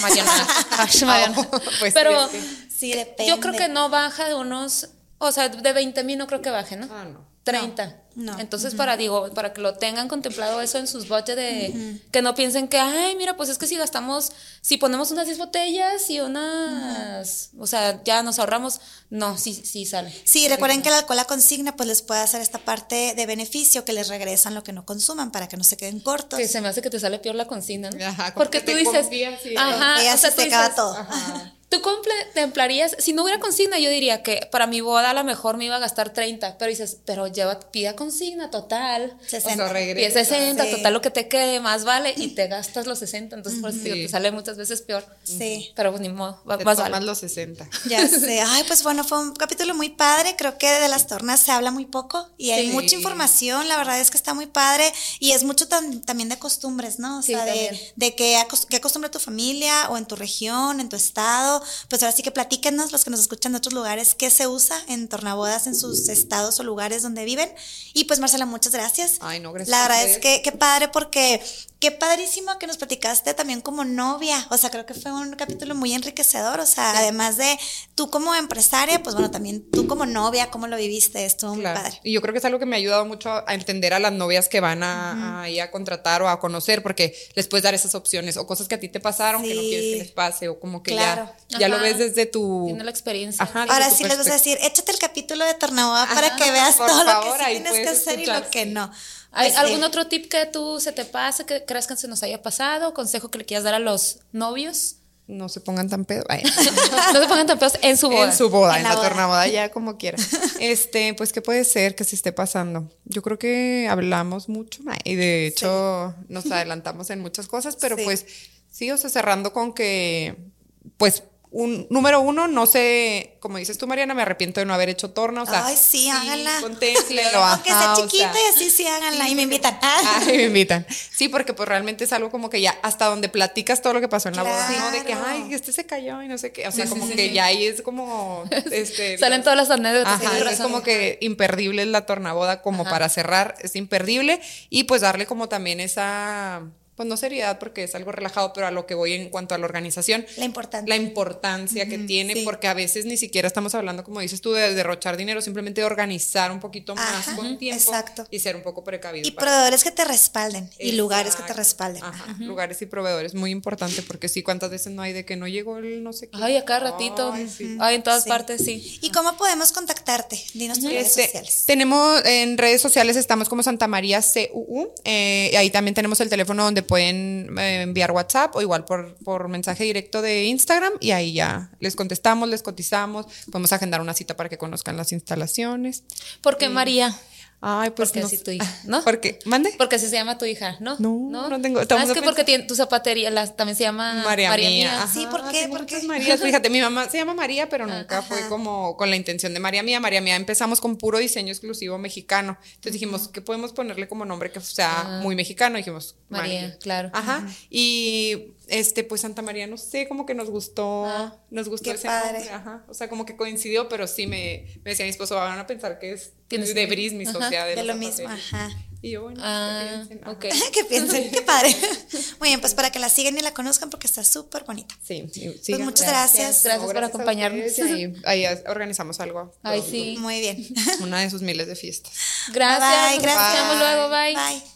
Mariana. Ay, Mariana. Pues sí, Pero que- Sí, depende. yo creo que no baja de unos, o sea, de 20 mil no creo que baje, ¿no? Ah, no. 30. No. Entonces, para digo, para que lo tengan contemplado eso en sus budget de que no piensen que, ay, mira, pues es que si gastamos, si ponemos unas 10 botellas y unas, o sea, ya nos ahorramos, no, sí, sí sale. Sí, recuerden que el alcohol a consigna pues les puede hacer esta parte de beneficio que les regresan lo que no consuman para que no se queden cortos. Que se me hace que te sale peor la consigna, ¿no? Ajá, Porque que tú dices, confías y- ajá, Ella o sea, sí tú te acaba dices, todo. Ajá. Tú contemplarías, si no hubiera consigna, yo diría que para mi boda a lo mejor me iba a gastar 30, pero dices, pero lleva, pida consigna, total. 60. O sea, Pide regresa. 60, Sí. total lo que te quede, más vale, y te gastas los 60, entonces por eso Sí. te sale muchas veces peor. Sí. Pero pues ni modo, va- Te más tomas vale. los 60. Ya sé. Ay, pues bueno, fue un capítulo muy padre. Creo que de las tornas se habla muy poco y hay Sí. mucha información. La verdad es que está muy padre y es mucho tam- también de costumbres, ¿no? O Sí, sea, de, también. de que acos- qué acostumbra tu familia o en tu región, en tu estado. Pues ahora sí que platíquenos los que nos escuchan de otros lugares qué se usa en tornabodas en sus estados o lugares donde viven. Y pues Marcela, muchas gracias. Ay, no, gracias La verdad es que qué padre porque qué padrísimo que nos platicaste también como novia. O sea, creo que fue un capítulo muy enriquecedor. O sea, además de tú como empresaria, pues bueno, también tú como novia, cómo lo viviste, estuvo muy Claro. padre. Y yo creo que es algo que me ha ayudado mucho a entender a las novias que van a, a ir a contratar o a conocer, porque les puedes dar esas opciones o cosas que a ti te pasaron que no quieres que les pase o como que Claro. ya, ya lo ves desde tu... Tiene la experiencia. Ajá, Ahora sí les vas a decir, échate el capítulo de Tornaboda para Ajá, que veas todo favor, lo que sí tienes que hacer y lo que sí. no. ¿Hay Pues, algún otro tip que tú se te pase, que creas que se nos haya pasado? ¿Consejo que le quieras dar a los novios? No se pongan tan pedo. Ay. no se pongan tan pedos en su boda. En su boda, En en, la la, boda. tornaboda, ya como quiera. Este, pues, ¿qué puede ser que se esté pasando? Yo creo que hablamos mucho y de hecho nos adelantamos en muchas cosas, pero Sí. pues sí, o sea, cerrando con que, pues, un, número uno, no sé, como dices tú, Mariana, me arrepiento de no haber hecho torna, o sea, Ay, sí, háganla. contémplenlo, Aunque sea ajá, o sea, chiquita y así sí háganla y me invitan. Ay, me invitan. Sí, porque pues realmente es algo como que ya hasta donde platicas todo lo que pasó en la boda, ¿no? De que, ay, este se cayó y no sé qué. O sea, Sí, sí, como sí, que sí. ya ahí es como, este... Salen todas las anécdotas. Ajá, es como que imperdible es la tornaboda como Ajá. para cerrar, es imperdible y pues darle como también esa, pues no seriedad porque es algo relajado, pero a lo que voy en cuanto a la organización, La importante. la importancia que tiene, sí. porque a veces ni siquiera estamos hablando, como dices tú, de derrochar dinero, simplemente de organizar un poquito más Ajá, con tiempo exacto. y ser un poco precavido. y proveedores que te respalden y lugares que te respalden. Ajá, lugares y proveedores, muy importante, porque sí, cuántas veces no hay de que no llegó el no sé qué. Ay, a cada ratito. Ay, sí. Ay, en todas Sí. partes, sí. ¿Y cómo podemos contactarte? Dinos tus redes Este, sociales. tenemos en redes sociales, estamos como Santa María CUU. eh, y ahí también tenemos el teléfono donde pueden eh, enviar WhatsApp o igual por, por mensaje directo de Instagram. Y ahí ya les contestamos, les cotizamos. Podemos agendar una cita para que conozcan las instalaciones. ¿Por qué María? Ay, pues Porque no así tu hija, ¿no? Porque, mande. Porque así se llama tu hija, ¿no? No, no tengo- Ah, es que porque tiene tu zapatería la- también se llama María, Mía. Mía. Ajá, Sí, ¿por qué? tengo ¿Por qué? Marías. Fíjate, mi mamá se llama María, pero nunca fue Ajá. como con la intención de María Mía. María Mía empezamos con puro diseño exclusivo mexicano. Entonces dijimos, ¿qué podemos ponerle como nombre que sea muy mexicano? dijimos, María, María. claro. Ajá. Y este, pues Santa María, no sé, como que nos gustó, Ah, nos gustó qué ese padre. nombre. Ajá. O sea, como que coincidió, pero sí me, me decía mi esposo, van a pensar que es Tienes- de Brismis, o sea, de, De lo mismo, ajá. Y yo, bueno, Ah, ¿qué piensen? Ajá. ok. que piensen, qué padre. Muy bien, pues para que la sigan y la conozcan porque está súper bonita. Sí, sí, Pues muchas gracias. Gracias No, por acompañarnos. ahí, ahí organizamos algo. Ay, pronto. sí. Muy bien. Una de sus miles de fiestas. Gracias. Bye, nos gracias. escuchamos luego. Bye. Bye.